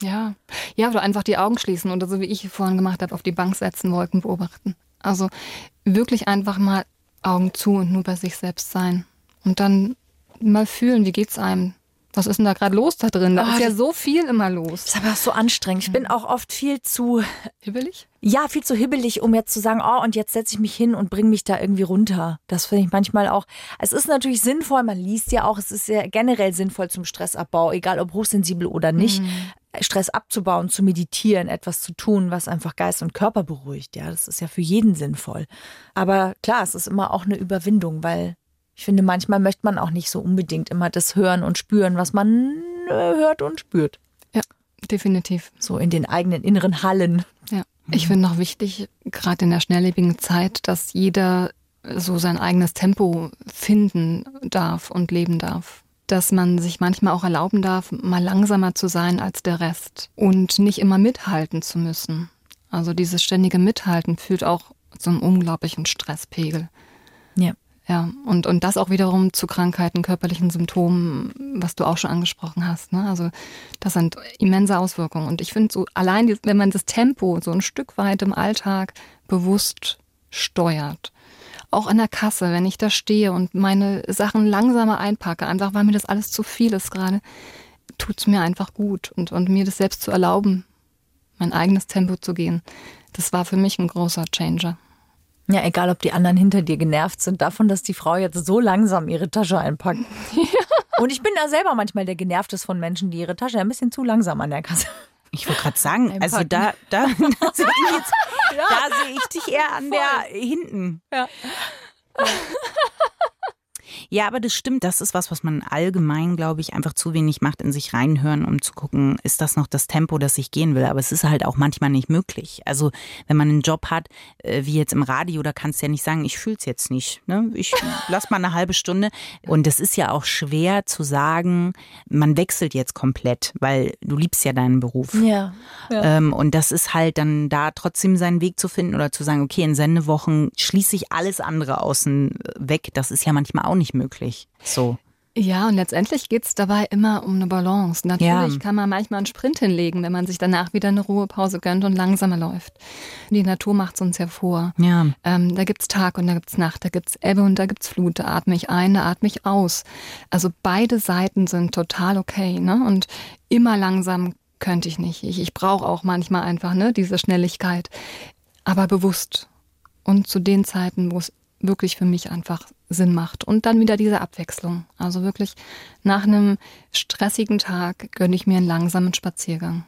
Ja. Ja, oder einfach die Augen schließen oder so wie ich vorhin gemacht habe, auf die Bank setzen, Wolken beobachten. Also wirklich einfach mal Augen zu und nur bei sich selbst sein. Und dann mal fühlen, wie geht's einem? Was ist denn da gerade los da drin? Da Ah, ist ja so viel immer los. Das ist aber so anstrengend. Ich bin auch oft viel zu, Hibbelig? ja, viel zu hibbelig, um jetzt zu sagen, oh, und jetzt setze ich mich hin und bringe mich da irgendwie runter. Das finde ich manchmal auch. Es ist natürlich sinnvoll, man liest ja auch, es ist ja generell sinnvoll zum Stressabbau, egal ob hochsensibel oder nicht. Stress abzubauen, zu meditieren, etwas zu tun, was einfach Geist und Körper beruhigt. Ja, das ist ja für jeden sinnvoll. Aber klar, es ist immer auch eine Überwindung, weil ich finde, manchmal möchte man auch nicht so unbedingt immer das hören und spüren, was man äh, hört und spürt. Ja, definitiv. So in den eigenen inneren Hallen. Ja. Ich finde noch wichtig, gerade in der schnelllebigen Zeit, dass jeder so sein eigenes Tempo finden darf und leben darf. Dass man sich manchmal auch erlauben darf, mal langsamer zu sein als der Rest und nicht immer mithalten zu müssen. Also dieses ständige Mithalten führt auch zu einem unglaublichen Stresspegel. Ja. Ja, und, und das auch wiederum zu Krankheiten, körperlichen Symptomen, was du auch schon angesprochen hast. Ne? Also das sind immense Auswirkungen. Und ich finde so, allein, wenn man das Tempo so ein Stück weit im Alltag bewusst steuert, auch an der Kasse, wenn ich da stehe und meine Sachen langsamer einpacke, einfach weil mir das alles zu viel ist gerade, tut's mir einfach gut. Und, und mir das selbst zu erlauben, mein eigenes Tempo zu gehen, das war für mich ein großer Changer. Ja, egal, ob die anderen hinter dir genervt sind davon, dass die Frau jetzt so langsam ihre Tasche einpackt. [LAUGHS] Und ich bin da selber manchmal der genervt ist von Menschen, die ihre Tasche ein bisschen zu langsam an der Kasse. [LAUGHS] Ich wollte gerade sagen, also da, da, [LAUGHS] da sehe ich, jetzt- da sehe ich dich eher an der hinten. Ja. Ja, aber das stimmt. Das ist was, was man allgemein, glaube ich, einfach zu wenig macht, in sich reinhören, um zu gucken, ist das noch das Tempo, das ich gehen will. Aber es ist halt auch manchmal nicht möglich. Also wenn man einen Job hat, äh, wie jetzt im Radio, da kannst du ja nicht sagen, ich fühl's jetzt nicht. Ne? Ich [LAUGHS] lass mal eine halbe Stunde. Und es ist ja auch schwer zu sagen, man wechselt jetzt komplett, weil du liebst ja deinen Beruf. Ja. Ähm, und das ist halt dann da trotzdem seinen Weg zu finden oder zu sagen, okay, in Sendewochen schließe ich alles andere außen weg. Das ist ja manchmal auch nicht möglich. So. Ja, und letztendlich geht's dabei immer um eine Balance. Natürlich Ja. kann man manchmal einen Sprint hinlegen, wenn man sich danach wieder eine Ruhepause gönnt und langsamer läuft. Die Natur macht's uns ja vor. Ja. Ähm, da gibt's Tag und da gibt's Nacht, da gibt's Ebbe und da gibt's Flut, da atme ich ein, da atme ich aus. Also beide Seiten sind total okay, ne? Und immer langsam könnte ich nicht. Ich, ich brauche auch manchmal einfach ne, diese Schnelligkeit, aber bewusst. Und zu den Zeiten, wo es wirklich für mich einfach Sinn macht. Und dann wieder diese Abwechslung. Also wirklich nach einem stressigen Tag gönne ich mir einen langsamen Spaziergang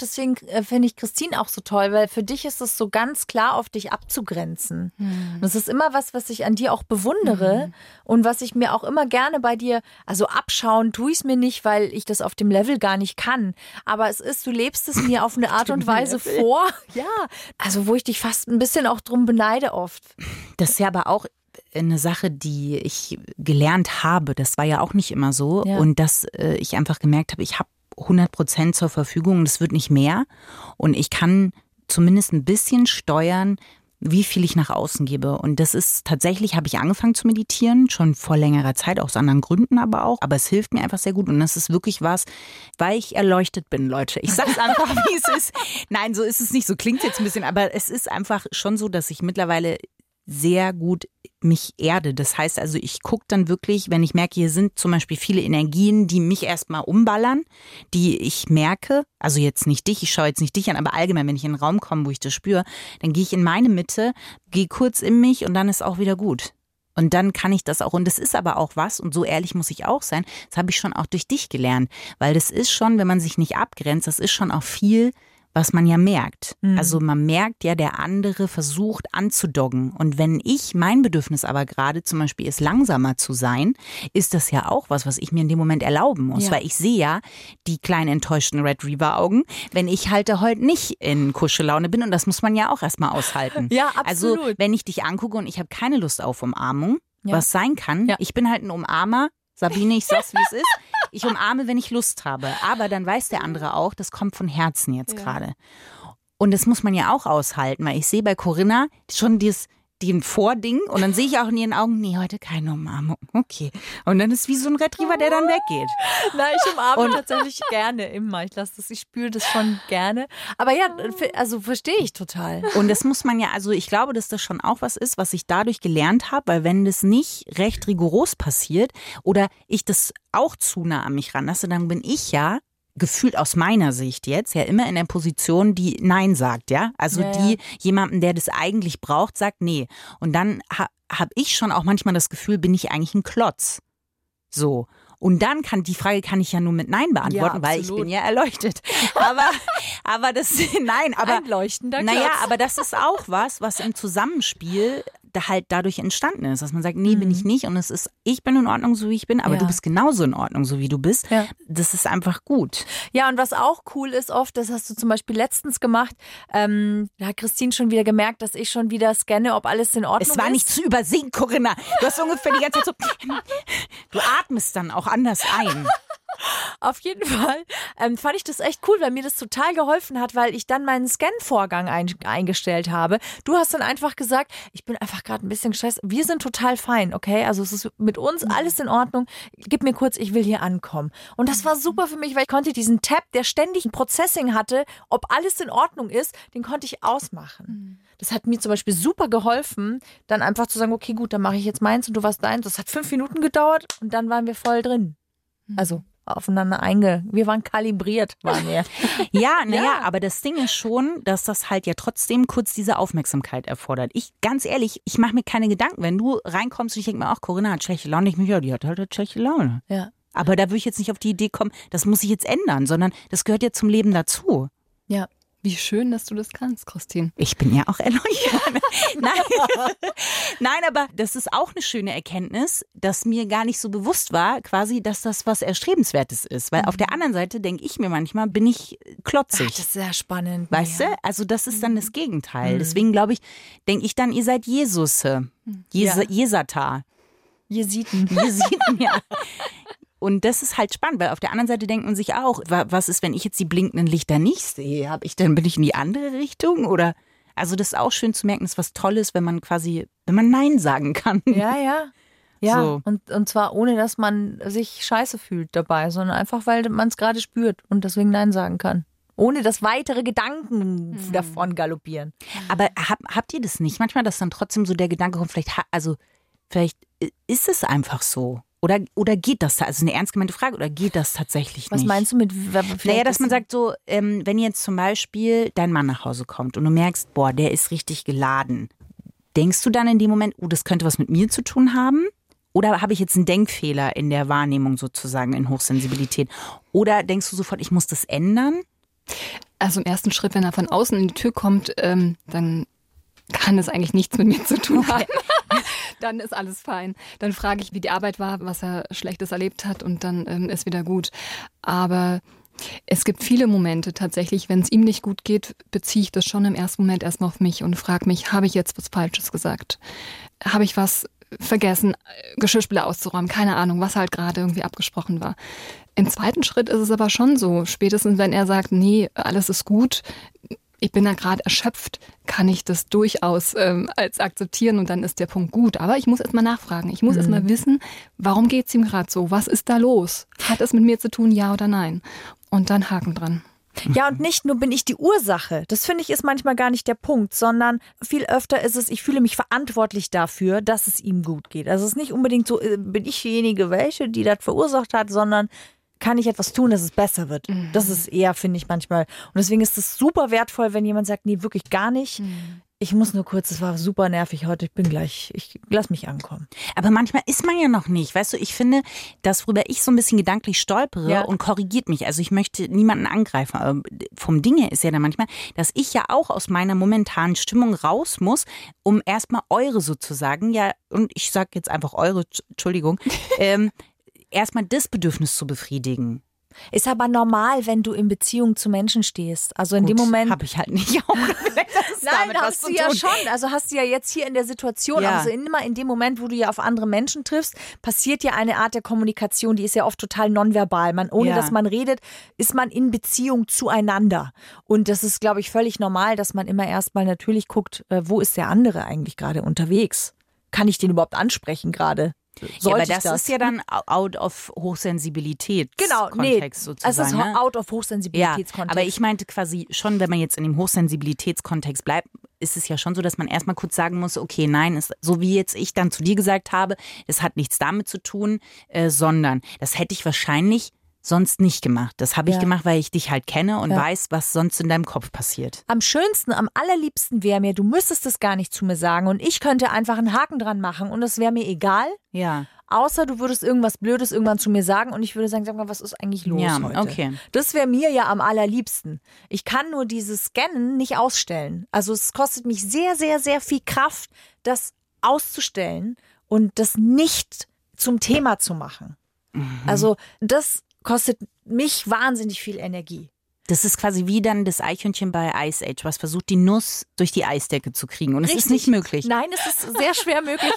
deswegen äh, finde ich Christine auch so toll, weil für dich ist es so ganz klar auf dich abzugrenzen. Mhm. Das ist immer was, was ich an dir auch bewundere mhm. und was ich mir auch immer gerne bei dir, also abschauen tue ich es mir nicht, weil ich das auf dem Level gar nicht kann. Aber es ist, du lebst es mir auf eine [LAUGHS] Art und Weise vor. [LAUGHS] Ja, also wo ich dich fast ein bisschen auch drum beneide oft. Das ist ja aber auch eine Sache, die ich gelernt habe. Das war ja auch nicht immer so. Ja. Und dass äh, ich einfach gemerkt habe, ich habe 100 Prozent zur Verfügung. Das wird nicht mehr. Und ich kann zumindest ein bisschen steuern, wie viel ich nach außen gebe. Und das ist tatsächlich, habe ich angefangen zu meditieren, schon vor längerer Zeit, aus anderen Gründen aber auch. Aber es hilft mir einfach sehr gut. Und das ist wirklich was, weil ich erleuchtet bin, Leute. Ich sage es einfach, wie es ist. Nein, so ist es nicht. So klingt es jetzt ein bisschen. Aber es ist einfach schon so, dass ich mittlerweile sehr gut mich erde. Das heißt also, ich gucke dann wirklich, wenn ich merke, hier sind zum Beispiel viele Energien, die mich erstmal umballern, die ich merke, also jetzt nicht dich, ich schaue jetzt nicht dich an, aber allgemein, wenn ich in einen Raum komme, wo ich das spüre, dann gehe ich in meine Mitte, gehe kurz in mich und dann ist auch wieder gut. Und dann kann ich das auch. Und das ist aber auch was, und so ehrlich muss ich auch sein, das habe ich schon auch durch dich gelernt. Weil das ist schon, wenn man sich nicht abgrenzt, das ist schon auch viel was man ja merkt. Mhm. Also man merkt ja, der andere versucht anzudoggen. Und wenn ich mein Bedürfnis aber gerade zum Beispiel ist, langsamer zu sein, ist das ja auch was, was ich mir in dem Moment erlauben muss. Ja. Weil ich sehe ja die kleinen enttäuschten Red Reaver Augen, wenn ich halt heute nicht in Kuschellaune bin. Und das muss man ja auch erstmal aushalten. [LAUGHS] Ja, absolut. Also wenn ich dich angucke und ich habe keine Lust auf Umarmung, ja. was sein kann, ja. ich bin halt ein Umarmer, Sabine, ich sag's, wie es ist. Ich umarme, wenn ich Lust habe. Aber dann weiß der andere auch, das kommt von Herzen jetzt ja. gerade. Und das muss man ja auch aushalten, weil ich sehe bei Corinna schon dieses, den Vording und dann sehe ich auch in ihren Augen, nee, heute keine Umarmung. Okay. Und dann ist wie so ein Retriever, der dann weggeht. Nein, ich umarme und tatsächlich gerne immer. Ich lasse das, ich spüre das schon gerne. Aber ja, also verstehe ich total. Und das muss man ja, also ich glaube, dass das schon auch was ist, was ich dadurch gelernt habe, weil wenn das nicht recht rigoros passiert oder ich das auch zu nah an mich ranlasse, dann bin ich ja gefühlt aus meiner Sicht jetzt ja immer in der Position, die Nein sagt, ja. Also ja, die ja. jemanden, der das eigentlich braucht, sagt Nee. Und dann ha, habe ich schon auch manchmal das Gefühl, bin ich eigentlich ein Klotz. So. Und dann kann die Frage kann ich ja nur mit Nein beantworten, ja, weil ich bin ja erleuchtet. [LAUGHS] Aber, aber das, [LAUGHS] nein, aber. Ein leuchtender Klotz. Naja, aber das ist auch was, was im Zusammenspiel da halt dadurch entstanden ist, dass man sagt, nee, mhm. bin ich mhm. nicht und es ist, ich bin in Ordnung, so wie ich bin, aber ja. du bist genauso in Ordnung, so wie du bist. Ja. Das ist einfach gut. Ja, und was auch cool ist oft, das hast du zum Beispiel letztens gemacht, ähm, da hat Christine schon wieder gemerkt, dass ich schon wieder scanne, ob alles in Ordnung ist. Es war ist. nicht zu übersehen, Corinna. Du hast ungefähr die ganze Zeit so, [LAUGHS] du atmest dann auch anders ein. [LAUGHS] Auf jeden Fall ähm, fand ich das echt cool, weil mir das total geholfen hat, weil ich dann meinen Scan-Vorgang ein, eingestellt habe. Du hast dann einfach gesagt, ich bin einfach gerade ein bisschen gestresst. Wir sind total fein, okay? Also es ist mit uns mhm. alles in Ordnung. Gib mir kurz, ich will hier ankommen. Und das war super für mich, weil ich konnte diesen Tab, der ständig ein Processing hatte, ob alles in Ordnung ist, den konnte ich ausmachen. Mhm. Das hat mir zum Beispiel super geholfen, dann einfach zu sagen, okay, gut, dann mache ich jetzt meins und du was deins. Das hat fünf Minuten gedauert und dann waren wir voll drin. Mhm. Also aufeinander einge. Wir waren kalibriert, waren wir. [LAUGHS] ja, naja, ja. aber das Ding ist schon, dass das halt ja trotzdem kurz diese Aufmerksamkeit erfordert. Ich, ganz ehrlich, ich mache mir keine Gedanken. Wenn du reinkommst und ich denke mir, ach, Corinna hat schlechte Laune, ich mir, ja, die hat halt schlechte Laune. Ja. Aber da würde ich jetzt nicht auf die Idee kommen, das muss ich jetzt ändern, sondern das gehört ja zum Leben dazu. Ja. Wie schön, dass du das kannst, Christine. Ich bin ja auch erleuchtet. [LAUGHS] Nein. Nein, aber das ist auch eine schöne Erkenntnis, dass mir gar nicht so bewusst war, quasi, dass das was Erstrebenswertes ist. Weil mhm. auf der anderen Seite denke ich mir manchmal, bin ich klotzig. Ach, das ist sehr spannend. Weißt ja. du? Also das ist dann das Gegenteil. Mhm. Deswegen glaube ich, denke ich dann, ihr seid Jesus. Mhm. Jes ja. Jesata. Jesiten. Jesiten, ja. [LAUGHS] Und das ist halt spannend, weil auf der anderen Seite denkt man sich auch, was ist, wenn ich jetzt die blinkenden Lichter nicht sehe? Hab ich dann bin ich in die andere Richtung oder also das ist auch schön zu merken, das ist was Tolles, wenn man quasi, wenn man Nein sagen kann. Ja, ja. Ja, so. und, und zwar ohne, dass man sich scheiße fühlt dabei, sondern einfach, weil man es gerade spürt und deswegen Nein sagen kann. Ohne dass weitere Gedanken mhm. davon galoppieren. Aber hab, habt ihr das nicht? Manchmal, dass dann trotzdem so der Gedanke kommt, vielleicht, also, vielleicht ist es einfach so. Oder, oder geht das? Also eine ernst gemeinte Frage, oder geht das tatsächlich Was nicht? Was meinst du mit. Naja, dass man sagt, so, ähm, wenn jetzt zum Beispiel dein Mann nach Hause kommt und du merkst, boah, der ist richtig geladen, denkst du dann in dem Moment, oh, das könnte was mit mir zu tun haben? Oder habe ich jetzt einen Denkfehler in der Wahrnehmung sozusagen in Hochsensibilität? Oder denkst du sofort, ich muss das ändern? Also im ersten Schritt, wenn er von außen in die Tür kommt, ähm, dann kann es eigentlich nichts mit mir zu tun haben. Dann ist alles fein. Dann frage ich, wie die Arbeit war, was er Schlechtes erlebt hat und dann ähm, ist wieder gut. Aber es gibt viele Momente tatsächlich, wenn es ihm nicht gut geht, beziehe ich das schon im ersten Moment erstmal auf mich und frage mich, habe ich jetzt was Falsches gesagt? Habe ich was vergessen, Geschirrspüler auszuräumen? Keine Ahnung, was halt gerade irgendwie abgesprochen war. Im zweiten Schritt ist es aber schon so, spätestens wenn er sagt, nee, alles ist gut, ich bin da gerade erschöpft, kann ich das durchaus ähm, als akzeptieren und dann ist der Punkt gut. Aber ich muss erstmal nachfragen. Ich muss mhm. erstmal wissen, warum geht es ihm gerade so? Was ist da los? Hat es mit mir zu tun, ja oder nein? Und dann Haken dran. Ja, und nicht nur bin ich die Ursache. Das finde ich ist manchmal gar nicht der Punkt, sondern viel öfter ist es, ich fühle mich verantwortlich dafür, dass es ihm gut geht. Also es ist nicht unbedingt so, äh, bin ich diejenige welche, die das verursacht hat, sondern kann ich etwas tun, dass es besser wird. Mhm. Das ist eher, finde ich manchmal. Und deswegen ist es super wertvoll, wenn jemand sagt, nee, wirklich gar nicht. Mhm. Ich muss nur kurz, es war super nervig heute, ich bin gleich, ich lass mich ankommen. Aber manchmal ist man ja noch nicht, weißt du, ich finde, das, worüber ich so ein bisschen gedanklich stolpere ja. und korrigiert mich, also ich möchte niemanden angreifen, aber vom Ding her ist ja dann manchmal, dass ich ja auch aus meiner momentanen Stimmung raus muss, um erstmal eure sozusagen, ja, und ich sag jetzt einfach eure, Entschuldigung, [LAUGHS] ähm, erstmal das Bedürfnis zu befriedigen. Ist aber normal, wenn du in Beziehung zu Menschen stehst. Also in Gut, dem Moment. Habe ich halt nicht [LAUGHS] auch. Nein, hast du ja schon. Also hast du ja jetzt hier in der Situation, ja. also immer in dem Moment, wo du ja auf andere Menschen triffst, passiert ja eine Art der Kommunikation, die ist ja oft total nonverbal. Man, ohne ja. dass man redet, ist man in Beziehung zueinander. Und das ist, glaube ich, völlig normal, dass man immer erstmal natürlich guckt, äh, wo ist der andere eigentlich gerade unterwegs? Kann ich den überhaupt ansprechen gerade? Ja, aber das, das, ist ja dann out of Hochsensibilität. Genau, nee, sozusagen. Es ist ne? out of Hochsensibilitätskontext. Ja, aber ich meinte quasi schon, wenn man jetzt in dem Hochsensibilitätskontext bleibt, ist es ja schon so, dass man erstmal kurz sagen muss, okay, nein, ist, so wie jetzt ich dann zu dir gesagt habe, es hat nichts damit zu tun, äh, sondern das hätte ich wahrscheinlich sonst nicht gemacht. Das habe ich ja. gemacht, weil ich dich halt kenne und ja. weiß, was sonst in deinem Kopf passiert. Am schönsten, am allerliebsten wäre mir, du müsstest es gar nicht zu mir sagen und ich könnte einfach einen Haken dran machen und es wäre mir egal. Ja. Außer du würdest irgendwas Blödes irgendwann zu mir sagen und ich würde sagen, sag mal, was ist eigentlich los ja, heute? Okay. Das wäre mir ja am allerliebsten. Ich kann nur dieses Scannen nicht ausstellen. Also es kostet mich sehr, sehr, sehr viel Kraft, das auszustellen und das nicht zum Thema zu machen. Mhm. Also das kostet mich wahnsinnig viel Energie. Das ist quasi wie dann das Eichhörnchen bei Ice Age, was versucht, die Nuss durch die Eisdecke zu kriegen. Und es ist nicht möglich. Nein, es ist sehr schwer möglich,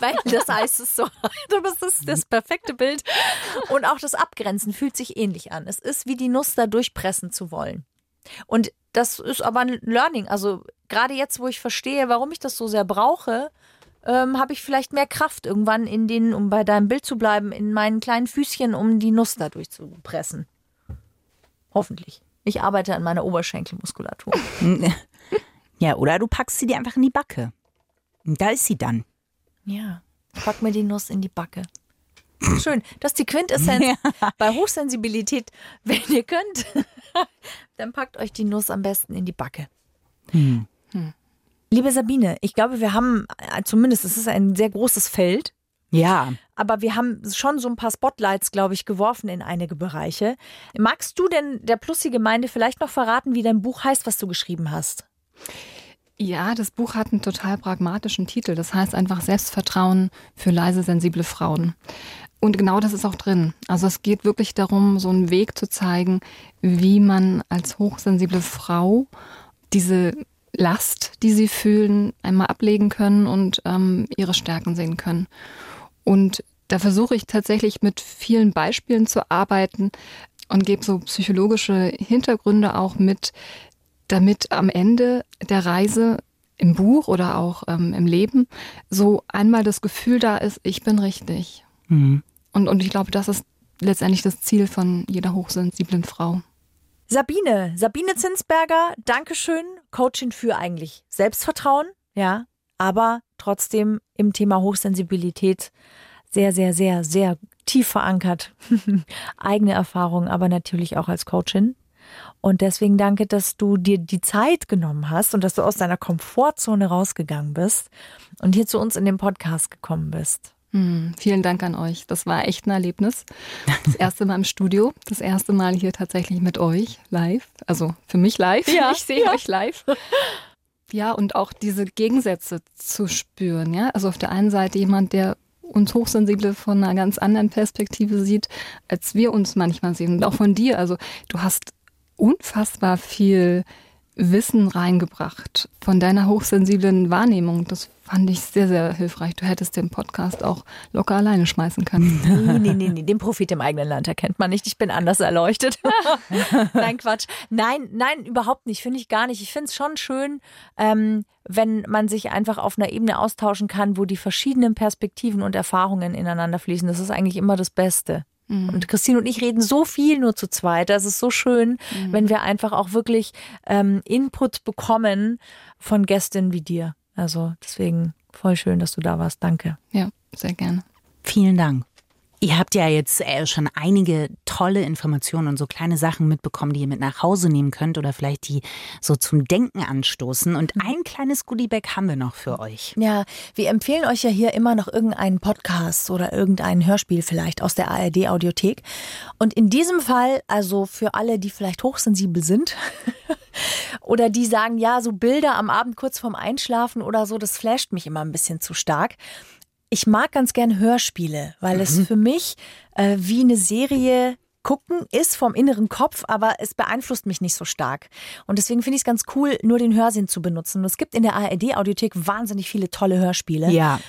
weil das Eis ist so. Das ist das perfekte Bild. Und auch das Abgrenzen fühlt sich ähnlich an. Es ist wie die Nuss da durchpressen zu wollen. Und das ist aber ein Learning. Also gerade jetzt, wo ich verstehe, warum ich das so sehr brauche, ähm, habe ich vielleicht mehr Kraft irgendwann in den, um bei deinem Bild zu bleiben, in meinen kleinen Füßchen, um die Nuss da durchzupressen. Hoffentlich. Ich arbeite an meiner Oberschenkelmuskulatur. [LAUGHS] ja, oder du packst sie dir einfach in die Backe. Und da ist sie dann. Ja, pack mir die Nuss in die Backe. Schön. Das ist die Quintessenz [LAUGHS] ja. bei Hochsensibilität. Wenn ihr könnt, [LAUGHS] dann packt euch die Nuss am besten in die Backe. Hm. Hm. Liebe Sabine, ich glaube, wir haben äh, zumindest, es ist ein sehr großes Feld. Ja. Aber wir haben schon so ein paar Spotlights, glaube ich, geworfen in einige Bereiche. Magst du denn der Plussi-Gemeinde vielleicht noch verraten, wie dein Buch heißt, was du geschrieben hast? Ja, das Buch hat einen total pragmatischen Titel. Das heißt einfach Selbstvertrauen für leise, sensible Frauen. Und genau das ist auch drin. Also es geht wirklich darum, so einen Weg zu zeigen, wie man als hochsensible Frau diese Last, die sie fühlen, einmal ablegen können und ähm, ihre Stärken sehen können. Und da versuche ich tatsächlich mit vielen Beispielen zu arbeiten und gebe so psychologische Hintergründe auch mit, damit am Ende der Reise im Buch oder auch ähm, im Leben so einmal das Gefühl da ist, ich bin richtig. Mhm. Und, und ich glaube, das ist letztendlich das Ziel von jeder hochsensiblen Frau. Sabine, Sabine Zinsberger, Dankeschön. Coaching für eigentlich Selbstvertrauen, ja, aber trotzdem im Thema Hochsensibilität sehr, sehr, sehr, sehr tief verankert. [LAUGHS] Eigene Erfahrungen, aber natürlich auch als Coachin. Und deswegen danke, dass du dir die Zeit genommen hast und dass du aus deiner Komfortzone rausgegangen bist und hier zu uns in den Podcast gekommen bist. Hm, vielen Dank an euch. Das war echt ein Erlebnis. Das erste Mal im Studio, das erste Mal hier tatsächlich mit euch live. Also für mich live. Ja, [LAUGHS] ich sehe ja. euch live. Ja, und auch diese Gegensätze zu spüren. Ja, also auf der einen Seite jemand, der uns Hochsensible von einer ganz anderen Perspektive sieht, als wir uns manchmal sehen. Und auch von dir. Also du hast unfassbar viel Wissen reingebracht von deiner hochsensiblen Wahrnehmung. Das fand ich sehr, sehr hilfreich. Du hättest den Podcast auch locker alleine schmeißen können. [LAUGHS] Nee, nee, nee, nee. Den Profit im eigenen Land erkennt man nicht. Ich bin anders erleuchtet. [LAUGHS] nein, Quatsch. Nein, nein, überhaupt nicht. Finde ich gar nicht. Ich finde es schon schön, ähm, wenn man sich einfach auf einer Ebene austauschen kann, wo die verschiedenen Perspektiven und Erfahrungen ineinander fließen. Das ist eigentlich immer das Beste. Mhm. Und Christine und ich reden so viel nur zu zweit. Das ist so schön, mhm. wenn wir einfach auch wirklich ähm, Input bekommen von Gästinnen wie dir. Also deswegen voll schön, dass du da warst. Danke. Ja, sehr gerne. Vielen Dank. Ihr habt ja jetzt äh, schon einige tolle Informationen und so kleine Sachen mitbekommen, die ihr mit nach Hause nehmen könnt oder vielleicht die so zum Denken anstoßen. Und mhm. ein kleines Goodiebag haben wir noch für euch. Ja, wir empfehlen euch ja hier immer noch irgendeinen Podcast oder irgendein Hörspiel vielleicht aus der ARD Audiothek. Und in diesem Fall, also für alle, die vielleicht hochsensibel sind [LAUGHS] oder die sagen, ja, so Bilder am Abend kurz vorm Einschlafen oder so, das flasht mich immer ein bisschen zu stark ich mag ganz gern Hörspiele, weil mhm. es für mich äh, wie eine Serie gucken ist vom inneren Kopf, aber es beeinflusst mich nicht so stark. Und deswegen finde ich es ganz cool, nur den Hörsinn zu benutzen. Und es gibt in der ARD-Audiothek wahnsinnig viele tolle Hörspiele. Ja.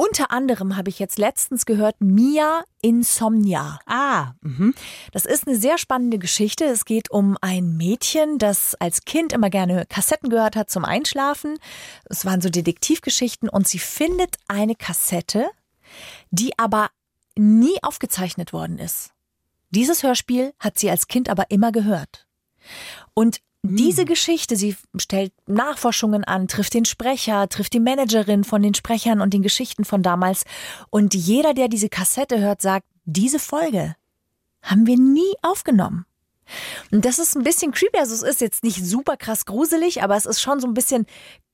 Unter anderem habe ich jetzt letztens gehört Mia Insomnia. Ah, mhm. das ist eine sehr spannende Geschichte. Es geht um ein Mädchen, das als Kind immer gerne Kassetten gehört hat zum Einschlafen. Es waren so Detektivgeschichten und sie findet eine Kassette, die aber nie aufgezeichnet worden ist. Dieses Hörspiel hat sie als Kind aber immer gehört. Und diese hm. Geschichte, sie stellt Nachforschungen an, trifft den Sprecher, trifft die Managerin von den Sprechern und den Geschichten von damals. Und jeder, der diese Kassette hört, sagt, diese Folge haben wir nie aufgenommen. Und das ist ein bisschen creepy. Also es ist jetzt nicht super krass gruselig, aber es ist schon so ein bisschen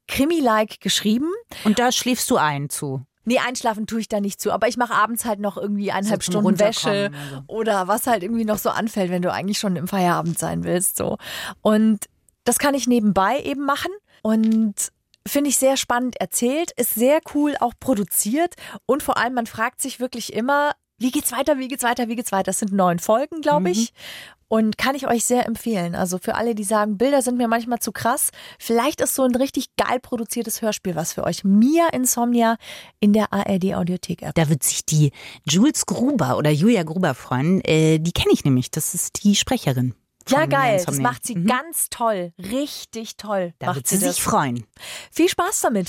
Krimi-like geschrieben. Und da schläfst du ein zu. Nee, einschlafen tue ich da nicht zu, aber ich mache abends halt noch irgendwie eineinhalb so Stunden Wäsche also. oder was halt irgendwie noch so anfällt, wenn du eigentlich schon im Feierabend sein willst, so. Und das kann ich nebenbei eben machen und finde ich sehr spannend erzählt, ist sehr cool auch produziert und vor allem man fragt sich wirklich immer, wie geht's weiter, wie geht's weiter, wie geht's weiter? Das sind neun Folgen, glaube ich. Mhm. Und kann ich euch sehr empfehlen. Also für alle, die sagen, Bilder sind mir manchmal zu krass, vielleicht ist so ein richtig geil produziertes Hörspiel was für euch. Mia Insomnia in der ARD Audiothek App. Da wird sich die Jules Gruber oder Julia Gruber freuen. Äh, die kenne ich nämlich. Das ist die Sprecherin. Ja, geil. Das macht sie mhm. ganz toll. Richtig toll. Da wird sie, sie sich freuen. Viel Spaß damit.